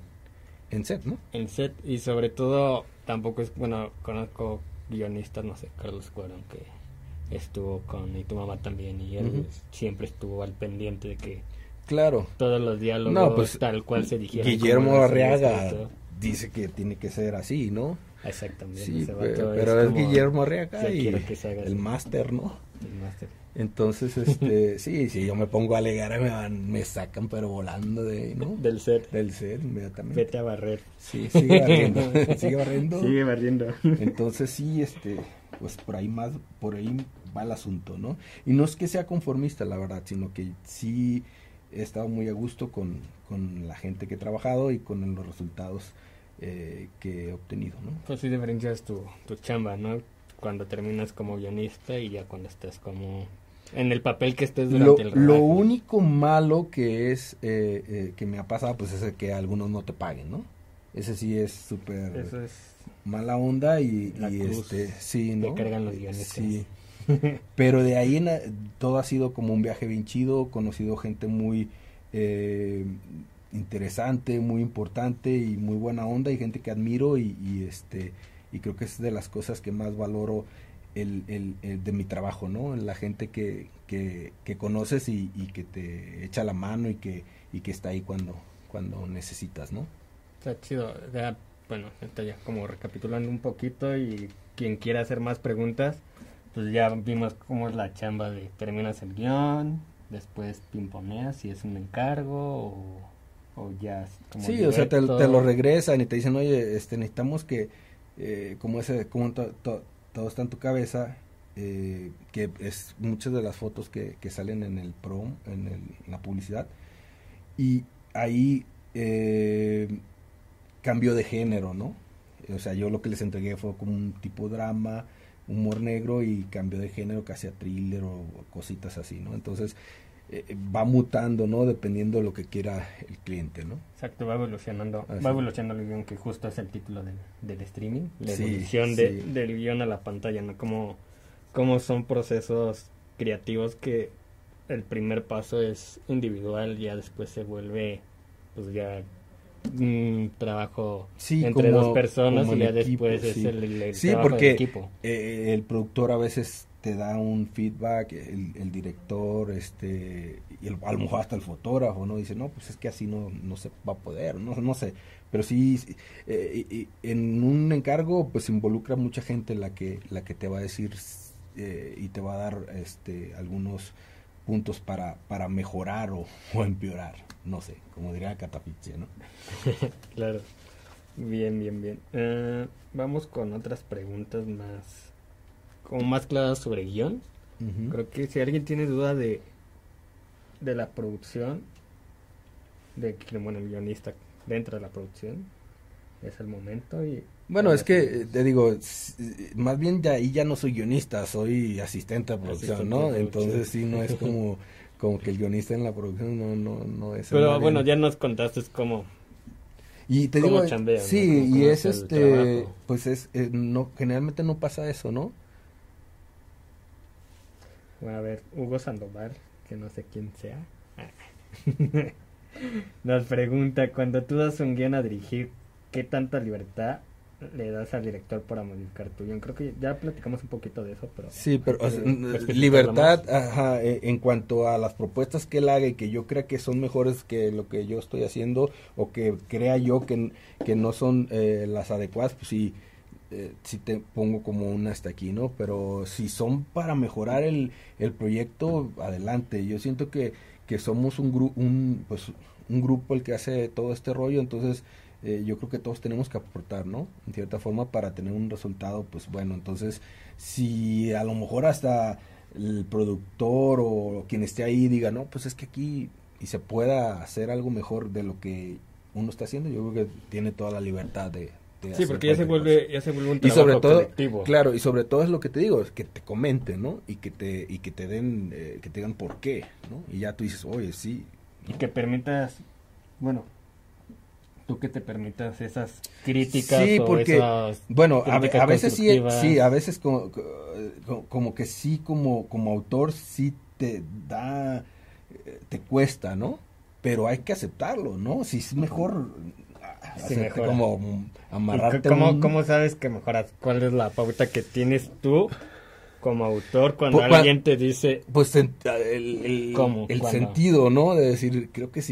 en set, ¿no? En set y sobre todo tampoco es, bueno, conozco guionistas, no sé, Carlos Cuarón que estuvo con y tu mamá también y él siempre estuvo al pendiente de que Claro. todos los diálogos No, pues, tal cual se dijeron. Guillermo Arriaga dice que tiene que ser así, ¿no? Exactamente. Sí, ese pe- vato pero es, Guillermo Arriaga y el máster, ¿no? el máster. Entonces, este, sí, si yo me pongo a alegar, me van, me sacan, pero volando de, ¿no? Del set. Del set inmediatamente. Vete a barrer. Sí, sigue barriendo, sigue barriendo. Sigue barriendo. Entonces sí, este, pues por ahí más, por ahí va el asunto, ¿no? Y no es que sea conformista, la verdad, sino que sí he estado muy a gusto con, con la gente que he trabajado y con los resultados eh, que he obtenido, ¿no? Pues sí diferencias tu, tu chamba, ¿no? Cuando terminas como guionista y ya cuando estés como en el papel que estés Lo, durante el rodaje. lo único malo que es, eh, eh, que me ha pasado, pues es el que algunos no te paguen, ¿no? Ese sí es súper es mala onda y, La y, cruz este, sí, ¿no? cargan los guionistas. Sí. Pero de ahí en todo ha sido como un viaje bien chido, conocido gente muy eh, interesante, muy importante y muy buena onda y gente que admiro y, este y creo que es de las cosas que más valoro el, el- de mi trabajo, ¿no? La gente que, que, conoces y, que te echa la mano y que, y que está ahí cuando, cuando necesitas, ¿no? Está chido. Bueno, está ya como recapitulando un poquito y quien quiera hacer más preguntas, pues ya vimos cómo es la chamba de terminas el guion, después pimponeas si es un encargo o, o ya como Sí, o sea, te, lo regresan y te dicen, oye, este, necesitamos que, eh, como ese, como to- to- todo está en tu cabeza, eh, que es muchas de las fotos que, que salen en el prom, en, el- en la publicidad, y ahí eh, cambio de género, ¿no? O sea, yo lo que les entregué fue como un tipo drama, humor negro y cambio de género que hacía thriller o cositas así, ¿no? Entonces, eh, va mutando, ¿no? Dependiendo de lo que quiera el cliente, ¿no? Exacto, va evolucionando, Así. va evolucionando el guion, que justo es el título del, del streaming, la Sí, evolución de- del guion a la pantalla, ¿no? Como, como son procesos creativos que el primer paso es individual, ya después se vuelve, pues ya un trabajo Sí, entre como- dos personas como y ya equipo, después sí. es el, el Sí, trabajo porque equipo. eh, el productor a veces te da un feedback el, director, este, y el, a lo mejor hasta el fotógrafo, ¿no? Dice, no, pues es que así no, no se va a poder, no, no sé, pero sí, eh, en un encargo, pues involucra mucha gente la que, la que te va a decir eh, y te va a dar este, algunos puntos para, para mejorar o, o empeorar, no sé, como diría Catafixia, ¿no? claro. Bien, bien, bien. Eh, vamos con otras preguntas más, como más claras sobre guion. Creo que si alguien tiene duda de, de la producción, de que, bueno, el guionista dentro de la producción, es el momento y... Bueno, es que, eh, te digo, más bien ya ahí ya no soy guionista, soy asistente de producción, ¿no? Entonces sí, no es como, como que el guionista en la producción no, no, no es... Pero bueno, ya nos contaste cómo y te digo, sí, y es este, pues es, eh, no, generalmente no pasa eso, ¿no? a ver, Hugo Sandoval, que no sé quién sea, nos pregunta, cuando tú das un guion a dirigir, ¿qué tanta libertad le das al director para modificar tu guion. Creo que ya platicamos un poquito de eso, pero... Sí, pero libertad ajá, e, en cuanto a las propuestas que él haga y que yo crea que son mejores que lo que yo estoy haciendo o que crea yo que, que no son eh, las adecuadas, pues sí, eh, sí te pongo como una hasta aquí, ¿no? Pero si son para mejorar el, el proyecto, adelante. Yo siento que, que somos un, grupo un, pues, un grupo el que hace todo este rollo, entonces eh, yo creo que todos tenemos que aportar, ¿no? En cierta forma para tener un resultado, pues bueno, entonces si a lo mejor hasta el productor o quien esté ahí diga, no, pues es que aquí y se pueda hacer algo mejor de lo que uno está haciendo, yo creo que tiene toda la libertad de, sí, porque ya se vuelve, ya se vuelve un trabajo y sobre todo, colectivo. Claro, y sobre todo es lo que te digo, es que te comenten, ¿no? Y que te, y que te den, eh, que te digan por qué, ¿no? Y ya tú dices, oye, sí. Y que permitas, bueno, tú que te permitas esas críticas sí, porque, bueno, a, veces sí, sí, a veces como, como, que sí, como, como autor, sí te da, eh, te cuesta, ¿no? Pero hay que aceptarlo, ¿no? Si es mejor sí, como amarrarte. ¿Cómo, ¿Cómo sabes que mejoras? ¿Cuál es la pauta que tienes tú como autor cuando pues, alguien te dice... Pues el, el, el sentido, ¿no? De decir, creo que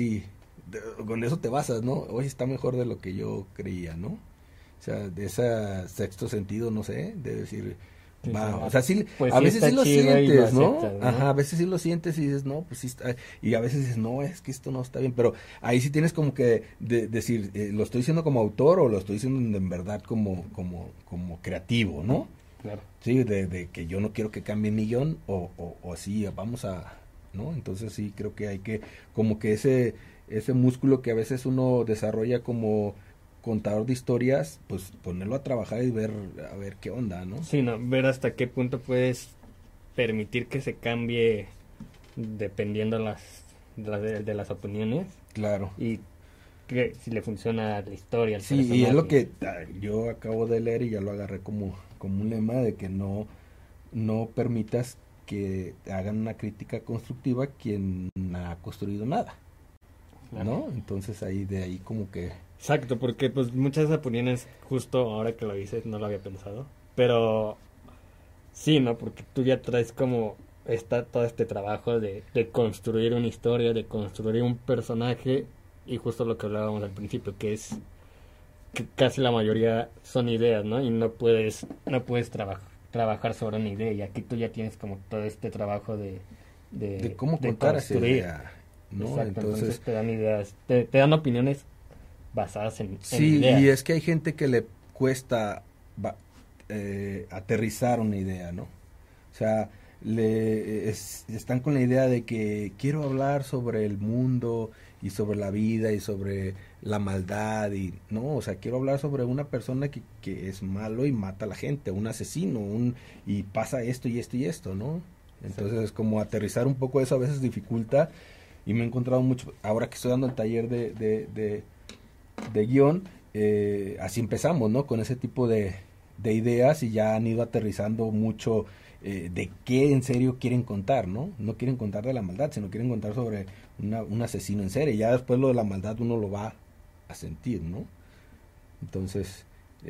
sí con eso te basas, ¿no? Hoy está mejor de lo que yo creía, ¿no? O sea, de ese sexto sentido, no sé, de decir, va, o sea, sí, pues a veces sí lo sientes, ¿no? Ajá, a veces sí lo sientes y dices, no, pues sí está, y a veces dices, no, es que esto no está bien, pero ahí sí tienes como que decir, eh, lo estoy diciendo como autor o lo estoy diciendo en verdad como, como, como creativo, ¿no? Claro. Sí, de, que yo no quiero que cambie mi guion o, o, o así, vamos a, ¿no? Entonces sí, creo que hay que, como que ese ese músculo que a veces uno desarrolla como contador de historias, pues ponerlo a trabajar y ver a ver qué onda, ¿no? Sí, no, ver hasta qué punto puedes permitir que se cambie dependiendo las de, las opiniones. Claro. Y que si le funciona la historia. sí, y es lo que yo acabo de leer y ya lo agarré como, como un lema de que no, no permitas que hagan una crítica constructiva quien no ha construido nada. ¿No? Entonces ahí de ahí como que... Exacto, porque pues muchas opiniones, justo ahora que lo dices, no lo había pensado, pero sí, ¿no? Porque tú ya traes como está todo este trabajo de, de construir una historia, de construir un personaje y justo lo que hablábamos al principio, que es que casi la mayoría son ideas, ¿no? Y no puedes, no puedes trabajar sobre una idea y aquí tú ya tienes como todo este trabajo de... De, cómo contar esa idea ¿no? entonces, te dan ideas, te, dan opiniones basadas en, sí, y es que hay gente que le cuesta eh, aterrizar una idea, ¿no? O sea, le están con la idea de que quiero hablar sobre el mundo y sobre la vida y sobre la maldad y no, o sea, quiero hablar sobre una persona que, que es malo y mata a la gente, un asesino, un y pasa esto y esto y esto, ¿no? Entonces, es como aterrizar un poco eso a veces dificulta y me he encontrado mucho, ahora que estoy dando el taller de, de, de, guion, eh, así empezamos, ¿no? Con ese tipo de, de ideas y ya han ido aterrizando mucho eh, de qué en serio quieren contar, ¿no? No quieren contar de la maldad, sino quieren contar sobre un asesino en serie. Ya después lo de la maldad uno lo va a sentir, ¿no? Entonces,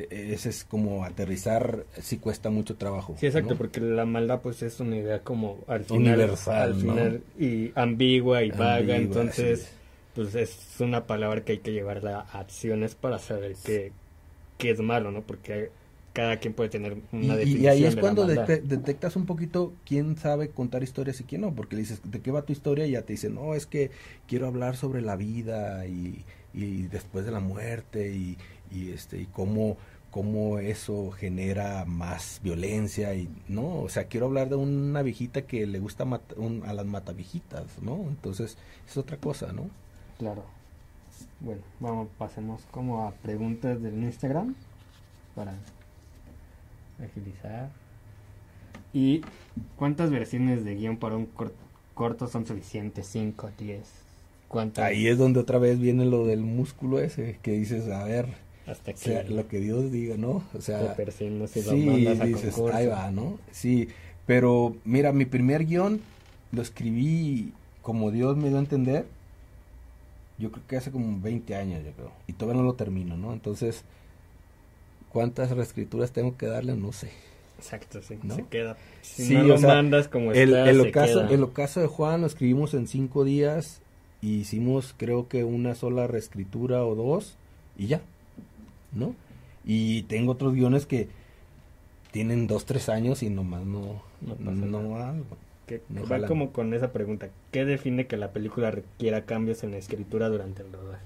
ese es como aterrizar, sí cuesta mucho trabajo. Sí, exacto, ¿no? porque la maldad pues es una idea como al final, Universal, al ¿no? final y ambigua y vaga, Ambigua, entonces sí. pues es una palabra que hay que llevarla a acciones para saber qué, qué es malo, ¿no? Porque cada quien puede tener una y- definición y ahí es de cuando detectas un poquito quién sabe contar historias y quién no, porque le dices, ¿de qué va tu historia? Y ya te dicen, no, es que quiero hablar sobre la vida y, y después de la muerte y, y, este, y cómo, cómo eso genera más violencia y, ¿no? O sea, quiero hablar de una viejita que le gusta un- a las mataviejitas, ¿no? Entonces, es otra cosa, ¿no? Claro. Bueno, vamos, pasemos como a preguntas del Instagram para agilizar. ¿Y cuántas versiones de guion para un cor- corto son suficientes? ¿5, 10? ¿Cuántas? Ahí es donde otra vez viene lo del músculo ese, que dices, a ver, Hasta o que sea, lo que Dios diga, ¿no? O sea, te sí, mandas a dices, concurso. ahí va, ¿no? Sí, pero mira, mi primer guion lo escribí como Dios me dio a entender. Yo creo que hace como 20 años, yo creo. Y todavía no lo termino, ¿no? Entonces, ¿cuántas reescrituras tengo que darle? No sé. Exacto, sí. ¿No? Se queda. Si Sí, no o lo sea, mandas como El, está, el ocaso, el ocaso de Juan lo escribimos en cinco días y hicimos creo que una sola reescritura o dos y ya, ¿no? Y tengo otros guiones que tienen dos, tres años y nomás no, No no, pasa no nada. algo. Que no va jalan. como con esa pregunta. ¿Qué define que la película requiera cambios en la escritura durante el rodaje?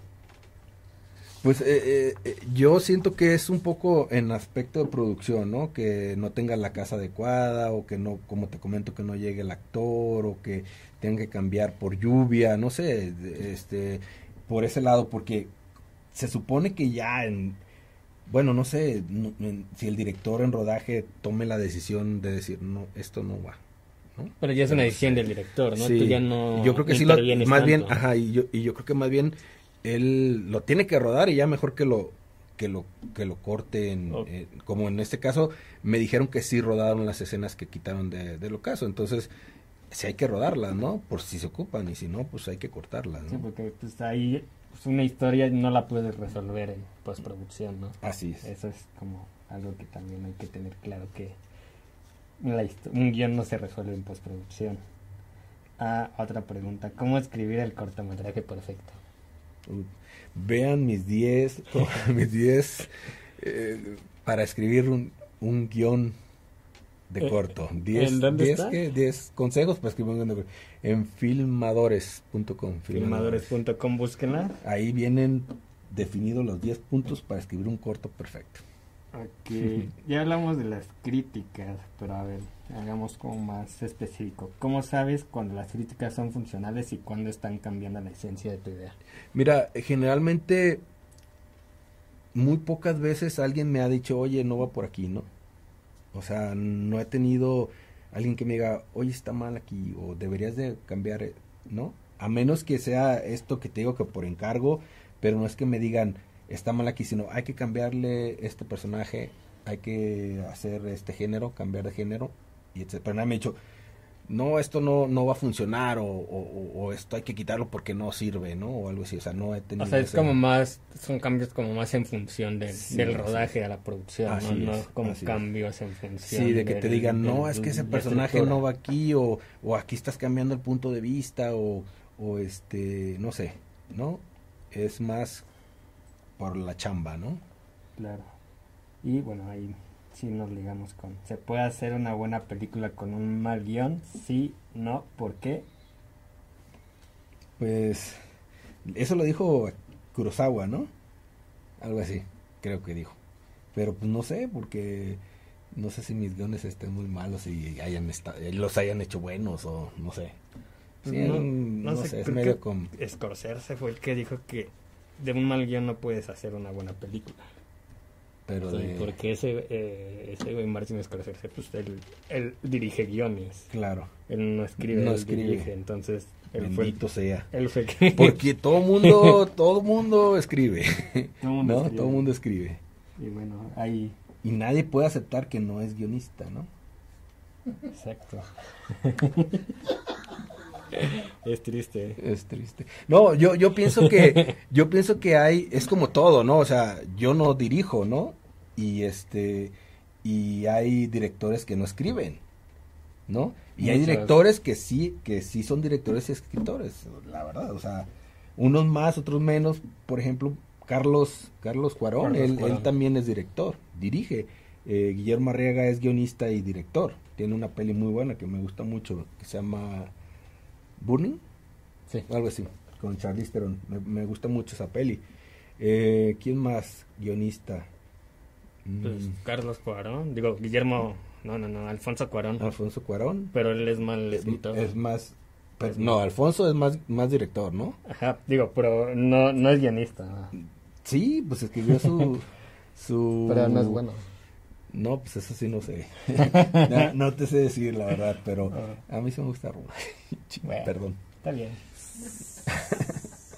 Pues eh, eh, eh, yo siento que es un poco en aspecto de producción, ¿no? Que no tenga la casa adecuada o que no, como te comento, que no llegue el actor o que tenga que cambiar por lluvia, no sé, este, por ese lado, porque se supone que ya en, bueno, no sé, no- en- si el director en rodaje tome la decisión de decir, no, esto no va, ¿no? Pero ya es una decisión del director, ¿no? Sí, Tú ya no. yo creo que sí, lo, más bien, ajá, y yo, y yo creo que más bien él lo tiene que rodar y ya mejor que lo que lo que lo corten, Ok. eh, como en este caso me dijeron que sí rodaron las escenas que quitaron de, del ocaso, entonces si hay que rodarlas, ¿no? Por si se ocupan y si no, pues hay que cortarlas, Sí, ¿no? porque pues ahí pues, una historia no la puedes resolver en postproducción, ¿no? Así es. Eso es como algo que también hay que tener claro que la un guion no se resuelve en postproducción. Ah, otra pregunta. ¿Cómo escribir el cortometraje perfecto? Uh, Vean mis 10 mis 10 eh, para escribir un, un guion de Eh, corto. 10 ¿en dónde 10 está? ¿qué? 10 consejos para escribir un corto. En filmadores.com. Filmadores.com, búsquenla. Ahí vienen definidos los 10 puntos para escribir un corto perfecto. Ok, ya hablamos de las críticas, pero a ver, hagamos como más específico. ¿Cómo sabes cuando las críticas son funcionales y cuando están cambiando la esencia de tu idea? Mira, generalmente muy pocas veces alguien me ha dicho, oye, no va por aquí, ¿no? O sea, no he tenido alguien que me diga, oye, está mal aquí, o deberías de cambiar, ¿no? A menos que sea esto que te digo que por encargo, pero no es que me digan, está mal aquí, sino hay que cambiarle este personaje, hay que hacer este género, cambiar de género, y etcétera. Pero nadie me ha dicho, no, esto no, no va a funcionar, o, o- o esto hay que quitarlo porque no sirve, ¿no? O algo así, o sea, no he tenido... O sea, es ese- como más, son cambios como más en función del, Sí, del rodaje a la producción, Así ¿no? No como es. cambios en función. Sí, de que te del- digan, no, del- es que ese de personaje estructura". no va aquí, o, o aquí estás cambiando el punto de vista, o, o este, no sé, ¿no? Es más por la chamba, ¿no? Claro. Y bueno, ahí sí nos ligamos con. ¿Se puede hacer una buena película con un mal guion? Sí, no, ¿por qué? Pues, eso lo dijo Kurosawa, ¿no? Algo así, creo que dijo. Pero pues no sé, porque no sé si mis guiones estén muy malos y hayan esta- los hayan hecho buenos, o no sé. Sí, No- no no, sé, sé, es medio con... Scorsese fue el que dijo que de un mal guion no puedes hacer una buena película. Pero de... Porque ese, eh, ese güey Martin Scorsese, pues él, él dirige guiones. Claro, Él no escribe, No él escribe. dirige. Entonces, él fue, bendito sea. él fue que... Porque todo mundo, todo mundo escribe, Todo mundo ¿no? escribe. Todo mundo escribe. Y bueno, ahí, Y nadie puede aceptar que no es guionista, ¿no? exacto. es triste. Es triste. No, yo, yo pienso que, yo pienso que hay, es como todo, ¿no? O sea, yo no dirijo, ¿no? Y este y hay directores que no escriben, ¿no? Y hay directores que sí que sí son directores y escritores, la verdad, o sea, unos más, otros menos, por ejemplo, Carlos Carlos Cuarón, Carlos él, Cuarón. él también es director, dirige. Eh, Guillermo Arriaga es guionista y director. Tiene una peli muy buena que me gusta mucho, que se llama Burning, Sí. algo así, con Charlize Theron. Me, me gusta mucho esa peli. Eh, ¿Quién más guionista? Mm, Pues Carlos Cuarón, digo, Guillermo, no, no, no, Alfonso Cuarón, Alfonso Cuarón. pero él es mal Es, escritor. es más... pero Es no, más- Alfonso es más, más director, ¿no? Ajá, digo, pero no, no es guionista. Sí, pues escribió su... su Pero no es bueno. No, pues eso sí no sé. no, no te sé decir la verdad, pero Ah. a mí sí me gusta Roma. Bueno. Perdón. Está bien.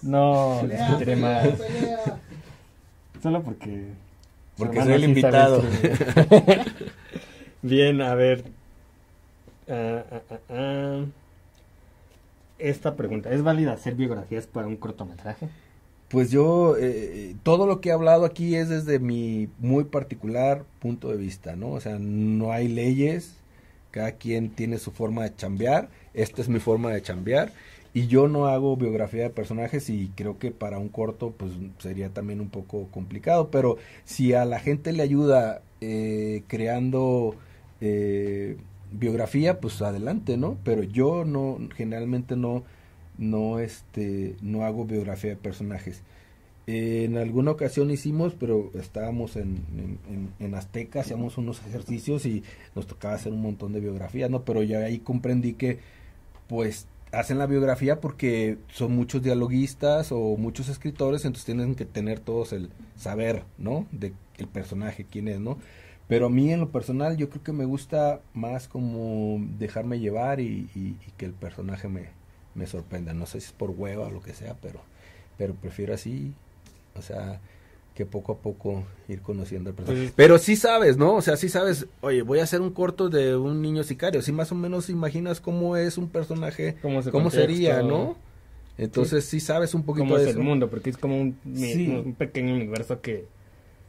No, Pelea, pelea, más. pelea. Solo porque. Porque soy el invitado. Bien, a ver. Ah, ah, ah. Esta pregunta: ¿es válida hacer biografías para un cortometraje? Pues yo, eh, todo lo que he hablado aquí es desde mi muy particular punto de vista, ¿no? O sea, no hay leyes, cada quien tiene su forma de chambear, esta es mi forma de chambear, y yo no hago biografía de personajes y creo que para un corto pues sería también un poco complicado, pero si a la gente le ayuda eh, creando eh, biografía, pues adelante, ¿no? Pero yo no, generalmente no, no este no hago biografía de personajes Eh, en alguna ocasión hicimos pero estábamos en, en, en- Azteca hacíamos unos ejercicios y nos tocaba hacer un montón de biografías no pero ya ahí comprendí que pues hacen la biografía porque son muchos dialoguistas o muchos escritores entonces tienen que tener todos el saber no de el personaje quién es no pero a mí en lo personal yo creo que me gusta más como dejarme llevar y, que el personaje me, me sorprenda. No sé si es por hueva o lo que sea, pero, pero prefiero así, o sea, que poco a poco ir conociendo al personaje. Pues- pero sí sabes, ¿no? O sea, sí sabes, oye, voy a hacer un corto de un niño sicario. Sí más o menos imaginas cómo es un personaje, ¿Cómo, sería, ¿no? Entonces sí, sabes un poquito ¿Cómo de es eso. el mundo? Porque es como un, pequeño universo que.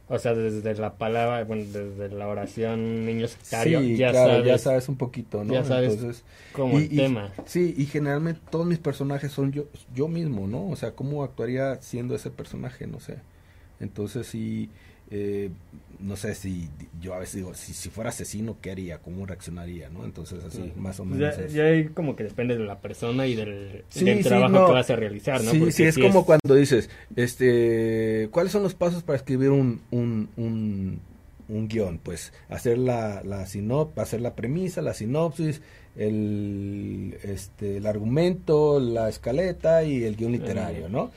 O sea, desde la palabra, bueno, desde la oración niño sicario, sí, ya, claro, sabes ya sabes un poquito, ¿no? ya sabes Entonces, como y- el y- tema. Sí, y generalmente todos mis personajes son yo, yo mismo, ¿no? O sea, ¿cómo actuaría siendo ese personaje? No sé. Entonces, sí, eh, no sé si yo a veces digo, si, si fuera asesino, ¿qué haría? ¿Cómo reaccionaría? ¿no? Entonces, así, más o menos. ya, ya ahí como que depende de la persona y del, Sí, del sí, trabajo no. que vas a realizar, ¿no? Sí, Porque sí, es como cuando dices, este, ¿cuáles son los pasos para escribir un, un, un, un guion? Pues hacer la, la sinop, hacer la premisa, la sinopsis, el, este, el argumento, la escaleta y el guion literario, ¿no?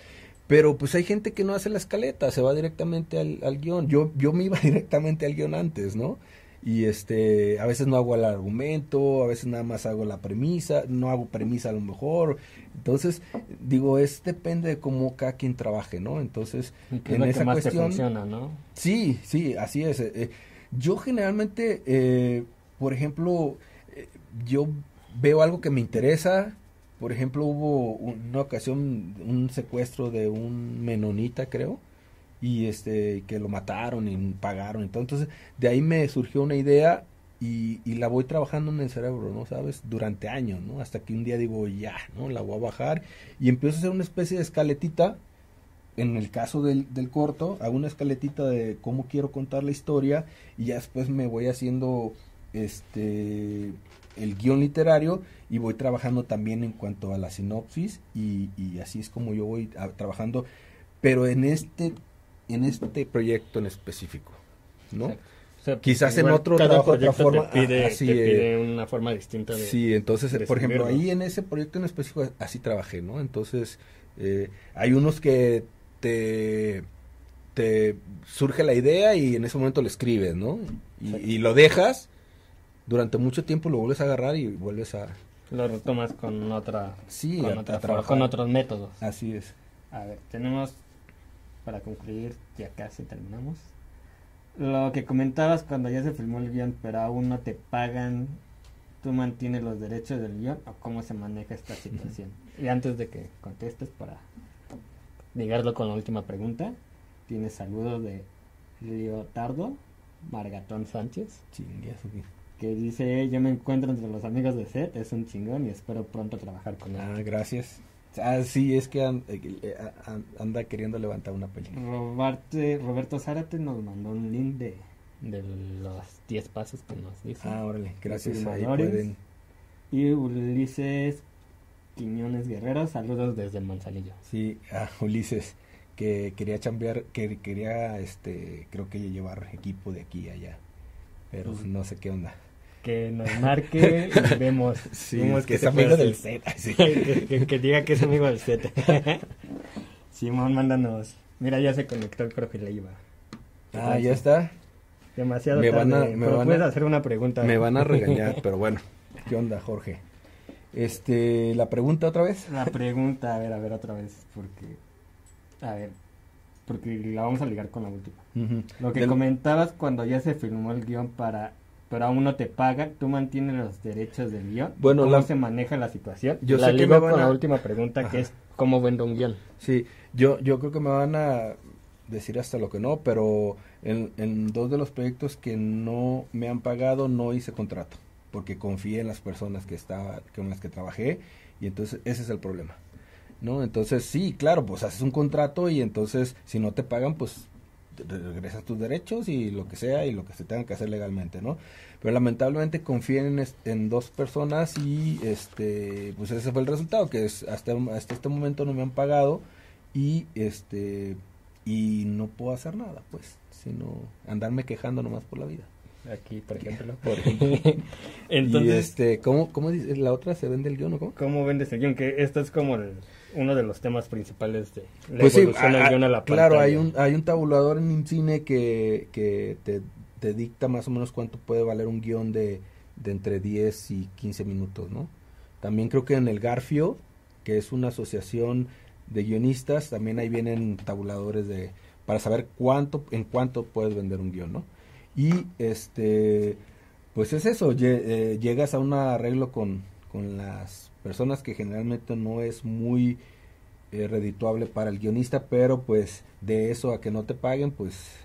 Pero pues hay gente que no hace la escaleta, se va directamente al, al guion. Yo, yo me iba directamente al guion antes, ¿no? Y este, a veces no hago el argumento, a veces nada más hago la premisa, no hago premisa a lo mejor. Entonces, digo, es depende de cómo cada quien trabaje, ¿no? Entonces, que es en que esa más te cuestión, funciona, ¿no? Sí, sí, así es. eh, eh, yo generalmente, eh, por ejemplo, eh, yo veo algo que me interesa. Por ejemplo, hubo una ocasión un secuestro de un menonita, creo, y este que lo mataron y pagaron. Entonces, de ahí me surgió una idea y, y la voy trabajando en el cerebro, ¿no? ¿Sabes? Durante años, ¿no? Hasta que un día digo, ya, ¿no? La voy a bajar y empiezo a hacer una especie de escaletita en el caso del, del corto, hago una escaletita de cómo quiero contar la historia y ya después me voy haciendo este el guion literario y voy trabajando también en cuanto a la sinopsis y, y así es como yo voy a- trabajando pero en este en este proyecto en específico ¿no? O sea, Quizás en otro cada trabajo, otra forma, Te pide, ah, sí, te pide una forma distinta de. Sí, entonces, de por ejemplo, ahí en ese proyecto en específico así trabajé, ¿no? Entonces, eh, hay unos que te, te surge la idea y en ese momento lo escribes, ¿no? Y, y lo dejas, durante mucho tiempo lo vuelves a agarrar y vuelves a... Lo retomas con otra. Sí, con, a- otra a forma, trabajar. con otros métodos. Así es. A ver, tenemos. Para concluir, ya casi terminamos. Lo que comentabas cuando ya se filmó el guion, pero aún no te pagan. ¿Tú mantienes los derechos del guion o cómo se maneja esta situación? Y antes de que contestes, para ligarlo con la última pregunta, tienes saludos de Leotardo Margatón Sánchez, Chingue. Que dice, yo me encuentro entre los amigos de Seth, es un chingón y espero pronto trabajar con él. Ah, gracias. Ah, sí, es que eh, eh, an- anda queriendo levantar una película. Roberto, Roberto Zárate nos mandó un link de, de los 10 pasos que nos dice. Ah, órale, gracias. Ahí pueden. Y Ulises Quiñones Guerrero, saludos desde Manzanillo. Sí, a Ulises, que quería chambear, que quería, este, creo que llevar equipo de aquí a allá. Pero no sé qué onda. Que nos marque y vemos, Sí, vemos que es amigo del sí. que, que- que diga que es amigo del set. Simón, mándanos. Mira, ya se conectó, creo que le iba. Ah, ya está. Demasiado Me van a- me pero van puedes a- hacer una pregunta. Me van a regañar, pero bueno. ¿Qué onda, Jorge? Este, la pregunta otra vez. La pregunta, a ver, a ver otra vez, porque... A ver, porque la vamos a ligar con la última. Lo que Del- comentabas cuando ya se filmó el guion para... Pero aún no te pagan, tú mantienes los derechos del guion. Bueno, ¿Cómo la- se maneja la situación? Yo la sé que ligo me van con a- la última pregunta, que es ¿cómo vendo un guion? Sí, yo, yo creo que me van a decir hasta lo que no, pero en, en dos de los proyectos que no me han pagado no hice contrato, porque confié en las personas que estaba, con las que trabajé, y entonces ese es el problema. ¿No? Entonces, sí, claro, pues haces un contrato y entonces si no te pagan, pues regresas tus derechos y lo que sea y lo que se tenga que hacer legalmente, ¿no? Pero lamentablemente confié en, dos personas y este pues ese fue el resultado, que es hasta, hasta este momento no me han pagado y este y no puedo hacer nada, pues, sino andarme quejando nomás por la vida. Aquí, por ejemplo. Por ejemplo. Entonces, y este, ¿cómo, cómo dice la otra se vende el guion o cómo? ¿cómo vendes el guion? Que esto es como el- uno de los temas principales de la Pues sí, evolución del ah, guion a la claro, pantalla. hay un, hay un tabulador en cine que, que te, te dicta más o menos cuánto puede valer un guion de, de entre 10 y 15 minutos, ¿no? También creo que en el Garfio, que es una asociación de guionistas, también ahí vienen tabuladores de para saber cuánto en cuánto puedes vender un guion, ¿no? Y este pues es eso, eh, llegas a un arreglo con, con las personas que generalmente no es muy eh, redituable para el guionista, pero pues de eso a que no te paguen, pues,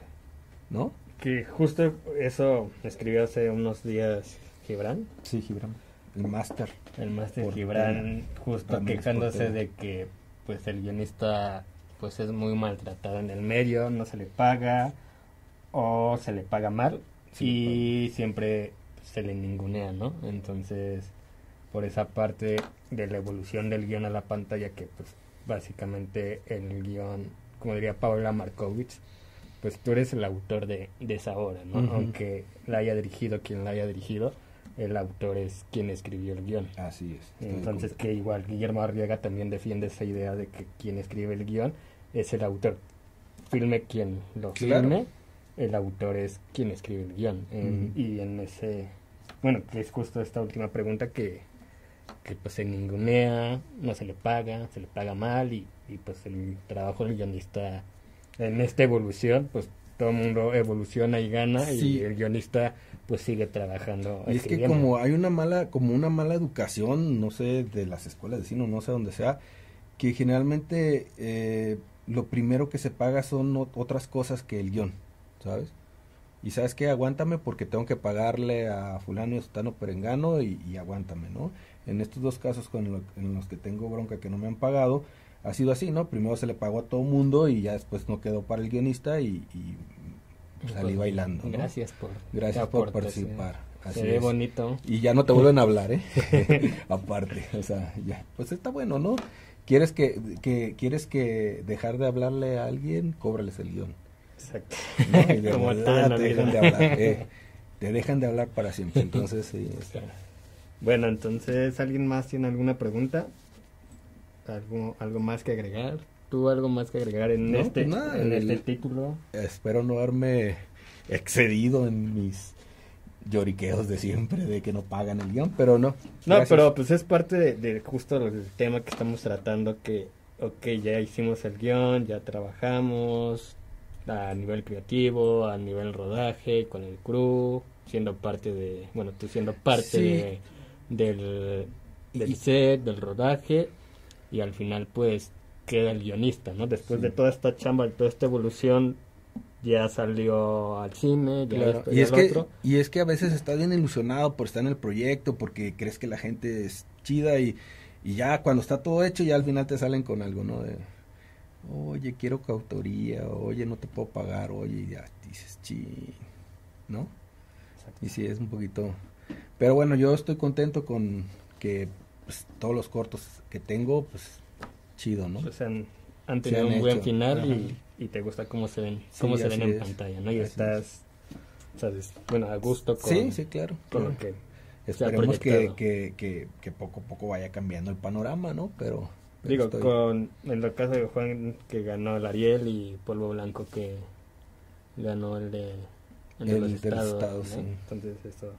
¿no? Que justo eso escribió hace unos días Gibran, Sí, Gibran. El máster. el máster Gibran, justo quejándose de que pues el guionista pues es muy maltratado en el medio, no se le paga o se le paga mal y siempre se le ningunea, ¿no? Entonces, por esa parte de la evolución del guion a la pantalla que pues básicamente el guion, como diría Paula Markovich, pues tú eres el autor de, de esa obra, ¿no? Aunque la haya dirigido quien la haya dirigido, el autor es quien escribió el guion. Así es. Entonces que igual Guillermo Arriaga también defiende esa idea de que quien escribe el guion es el autor. Filme quien lo Claro. filme, el autor es quien escribe el guion. En-. Y en ese, bueno, que es justo esta última pregunta que, que pues se ningunea, no se le paga, se le paga mal y, y pues el trabajo del guionista en esta evolución, pues todo el mundo evoluciona y gana Sí. y el guionista pues sigue trabajando. Y es que como hay una mala, como una mala educación, no sé, de las escuelas de cine, no sé dónde sea, que generalmente eh, lo primero que se paga son ot- otras cosas que el guion, ¿sabes? Y sabes qué, aguántame porque tengo que pagarle a fulano y sutano perengano y, y aguántame, ¿no? En estos dos casos con lo- en los que tengo bronca que no me han pagado, ha sido así, ¿no? Primero se le pagó a todo mundo y ya después no quedó para el guionista y, y salí Pues, bailando, ¿no? Gracias por Gracias por participar. Así Se ve es. bonito. Y ya no te vuelven a hablar, ¿eh? Aparte, o sea, ya. Pues está bueno, ¿no? ¿Quieres que, que, ¿Quieres que dejar de hablarle a alguien? Cóbrales el guion. Exacto. ¿no? Y de Como te dejan de hablar. eh, te dejan de hablar para siempre. Entonces, sí, está. Bueno, entonces, ¿alguien más tiene alguna pregunta? ¿Algo, algo más que agregar? ¿Tú algo más que agregar en No, este, pues nada, en el- este título? Espero no haberme excedido en mis lloriqueos de siempre de que no pagan el guion, pero no. No, Gracias. pero pues es parte de, de justo el tema que estamos tratando, que, ok, ya hicimos el guion, ya trabajamos a nivel creativo, a nivel rodaje, con el crew, siendo parte de, bueno, tú siendo parte Sí. de, del, del Y- set, del rodaje, y al final pues queda el guionista, ¿no? Después Sí. de toda esta chamba, de toda esta evolución ya salió al cine, ya Claro, Y es, que, otro. y es que a veces estás bien ilusionado por estar en el proyecto, porque crees que la gente es chida y, y ya cuando está todo hecho, ya al final te salen con algo, ¿no? De, oye, quiero coautoría, oye, no te puedo pagar, oye, y ya dices, chi, ¿no? Y sí, es un poquito... Pero bueno, yo estoy contento con que pues, todos los cortos que tengo, pues, chido, ¿no? Pues han, han tenido han un buen hecho, final y, y te gusta cómo se ven, Sí, cómo se ven en es. pantalla, ¿no? Y Así estás, sabes, bueno, a gusto con, sí, sí, claro. con claro. lo que Esperemos que, que, que, que poco a poco vaya cambiando el panorama, ¿no? Pero, pero Digo, estoy- con en el caso de Juan que ganó el Ariel y Polvo Blanco que ganó el de, el de El los estados, estados, ¿no? sí. Entonces eso...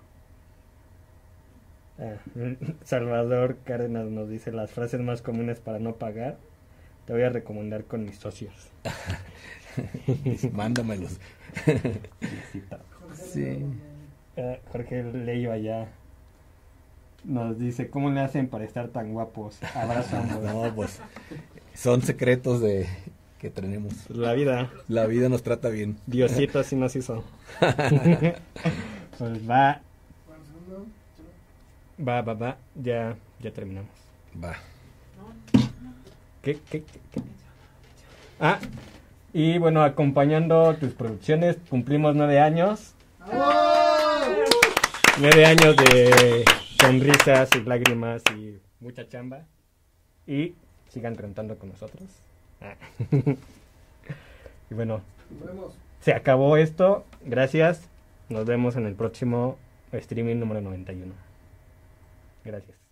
Ah, Salvador Cárdenas nos dice las frases más comunes para no pagar. Te voy a recomendar con mis socios. Mándamelos. Sí. Ah, Jorge Leiva ya nos dice, ¿cómo le hacen para estar tan guapos? Abrazo ambos. No, pues son secretos de que tenemos. La vida, La vida nos trata bien. Diosito así nos hizo. pues va, va, va, va, ya, ya terminamos. Va. ¿Qué, qué, qué, qué? Ah, y bueno, acompañando tus producciones, cumplimos nueve años. Nueve años de sonrisas y lágrimas y mucha chamba. Y sigan cantando con nosotros. Ah. y bueno, Nos vemos. se acabó esto. Gracias. Nos vemos en el próximo streaming número 91. Gracias.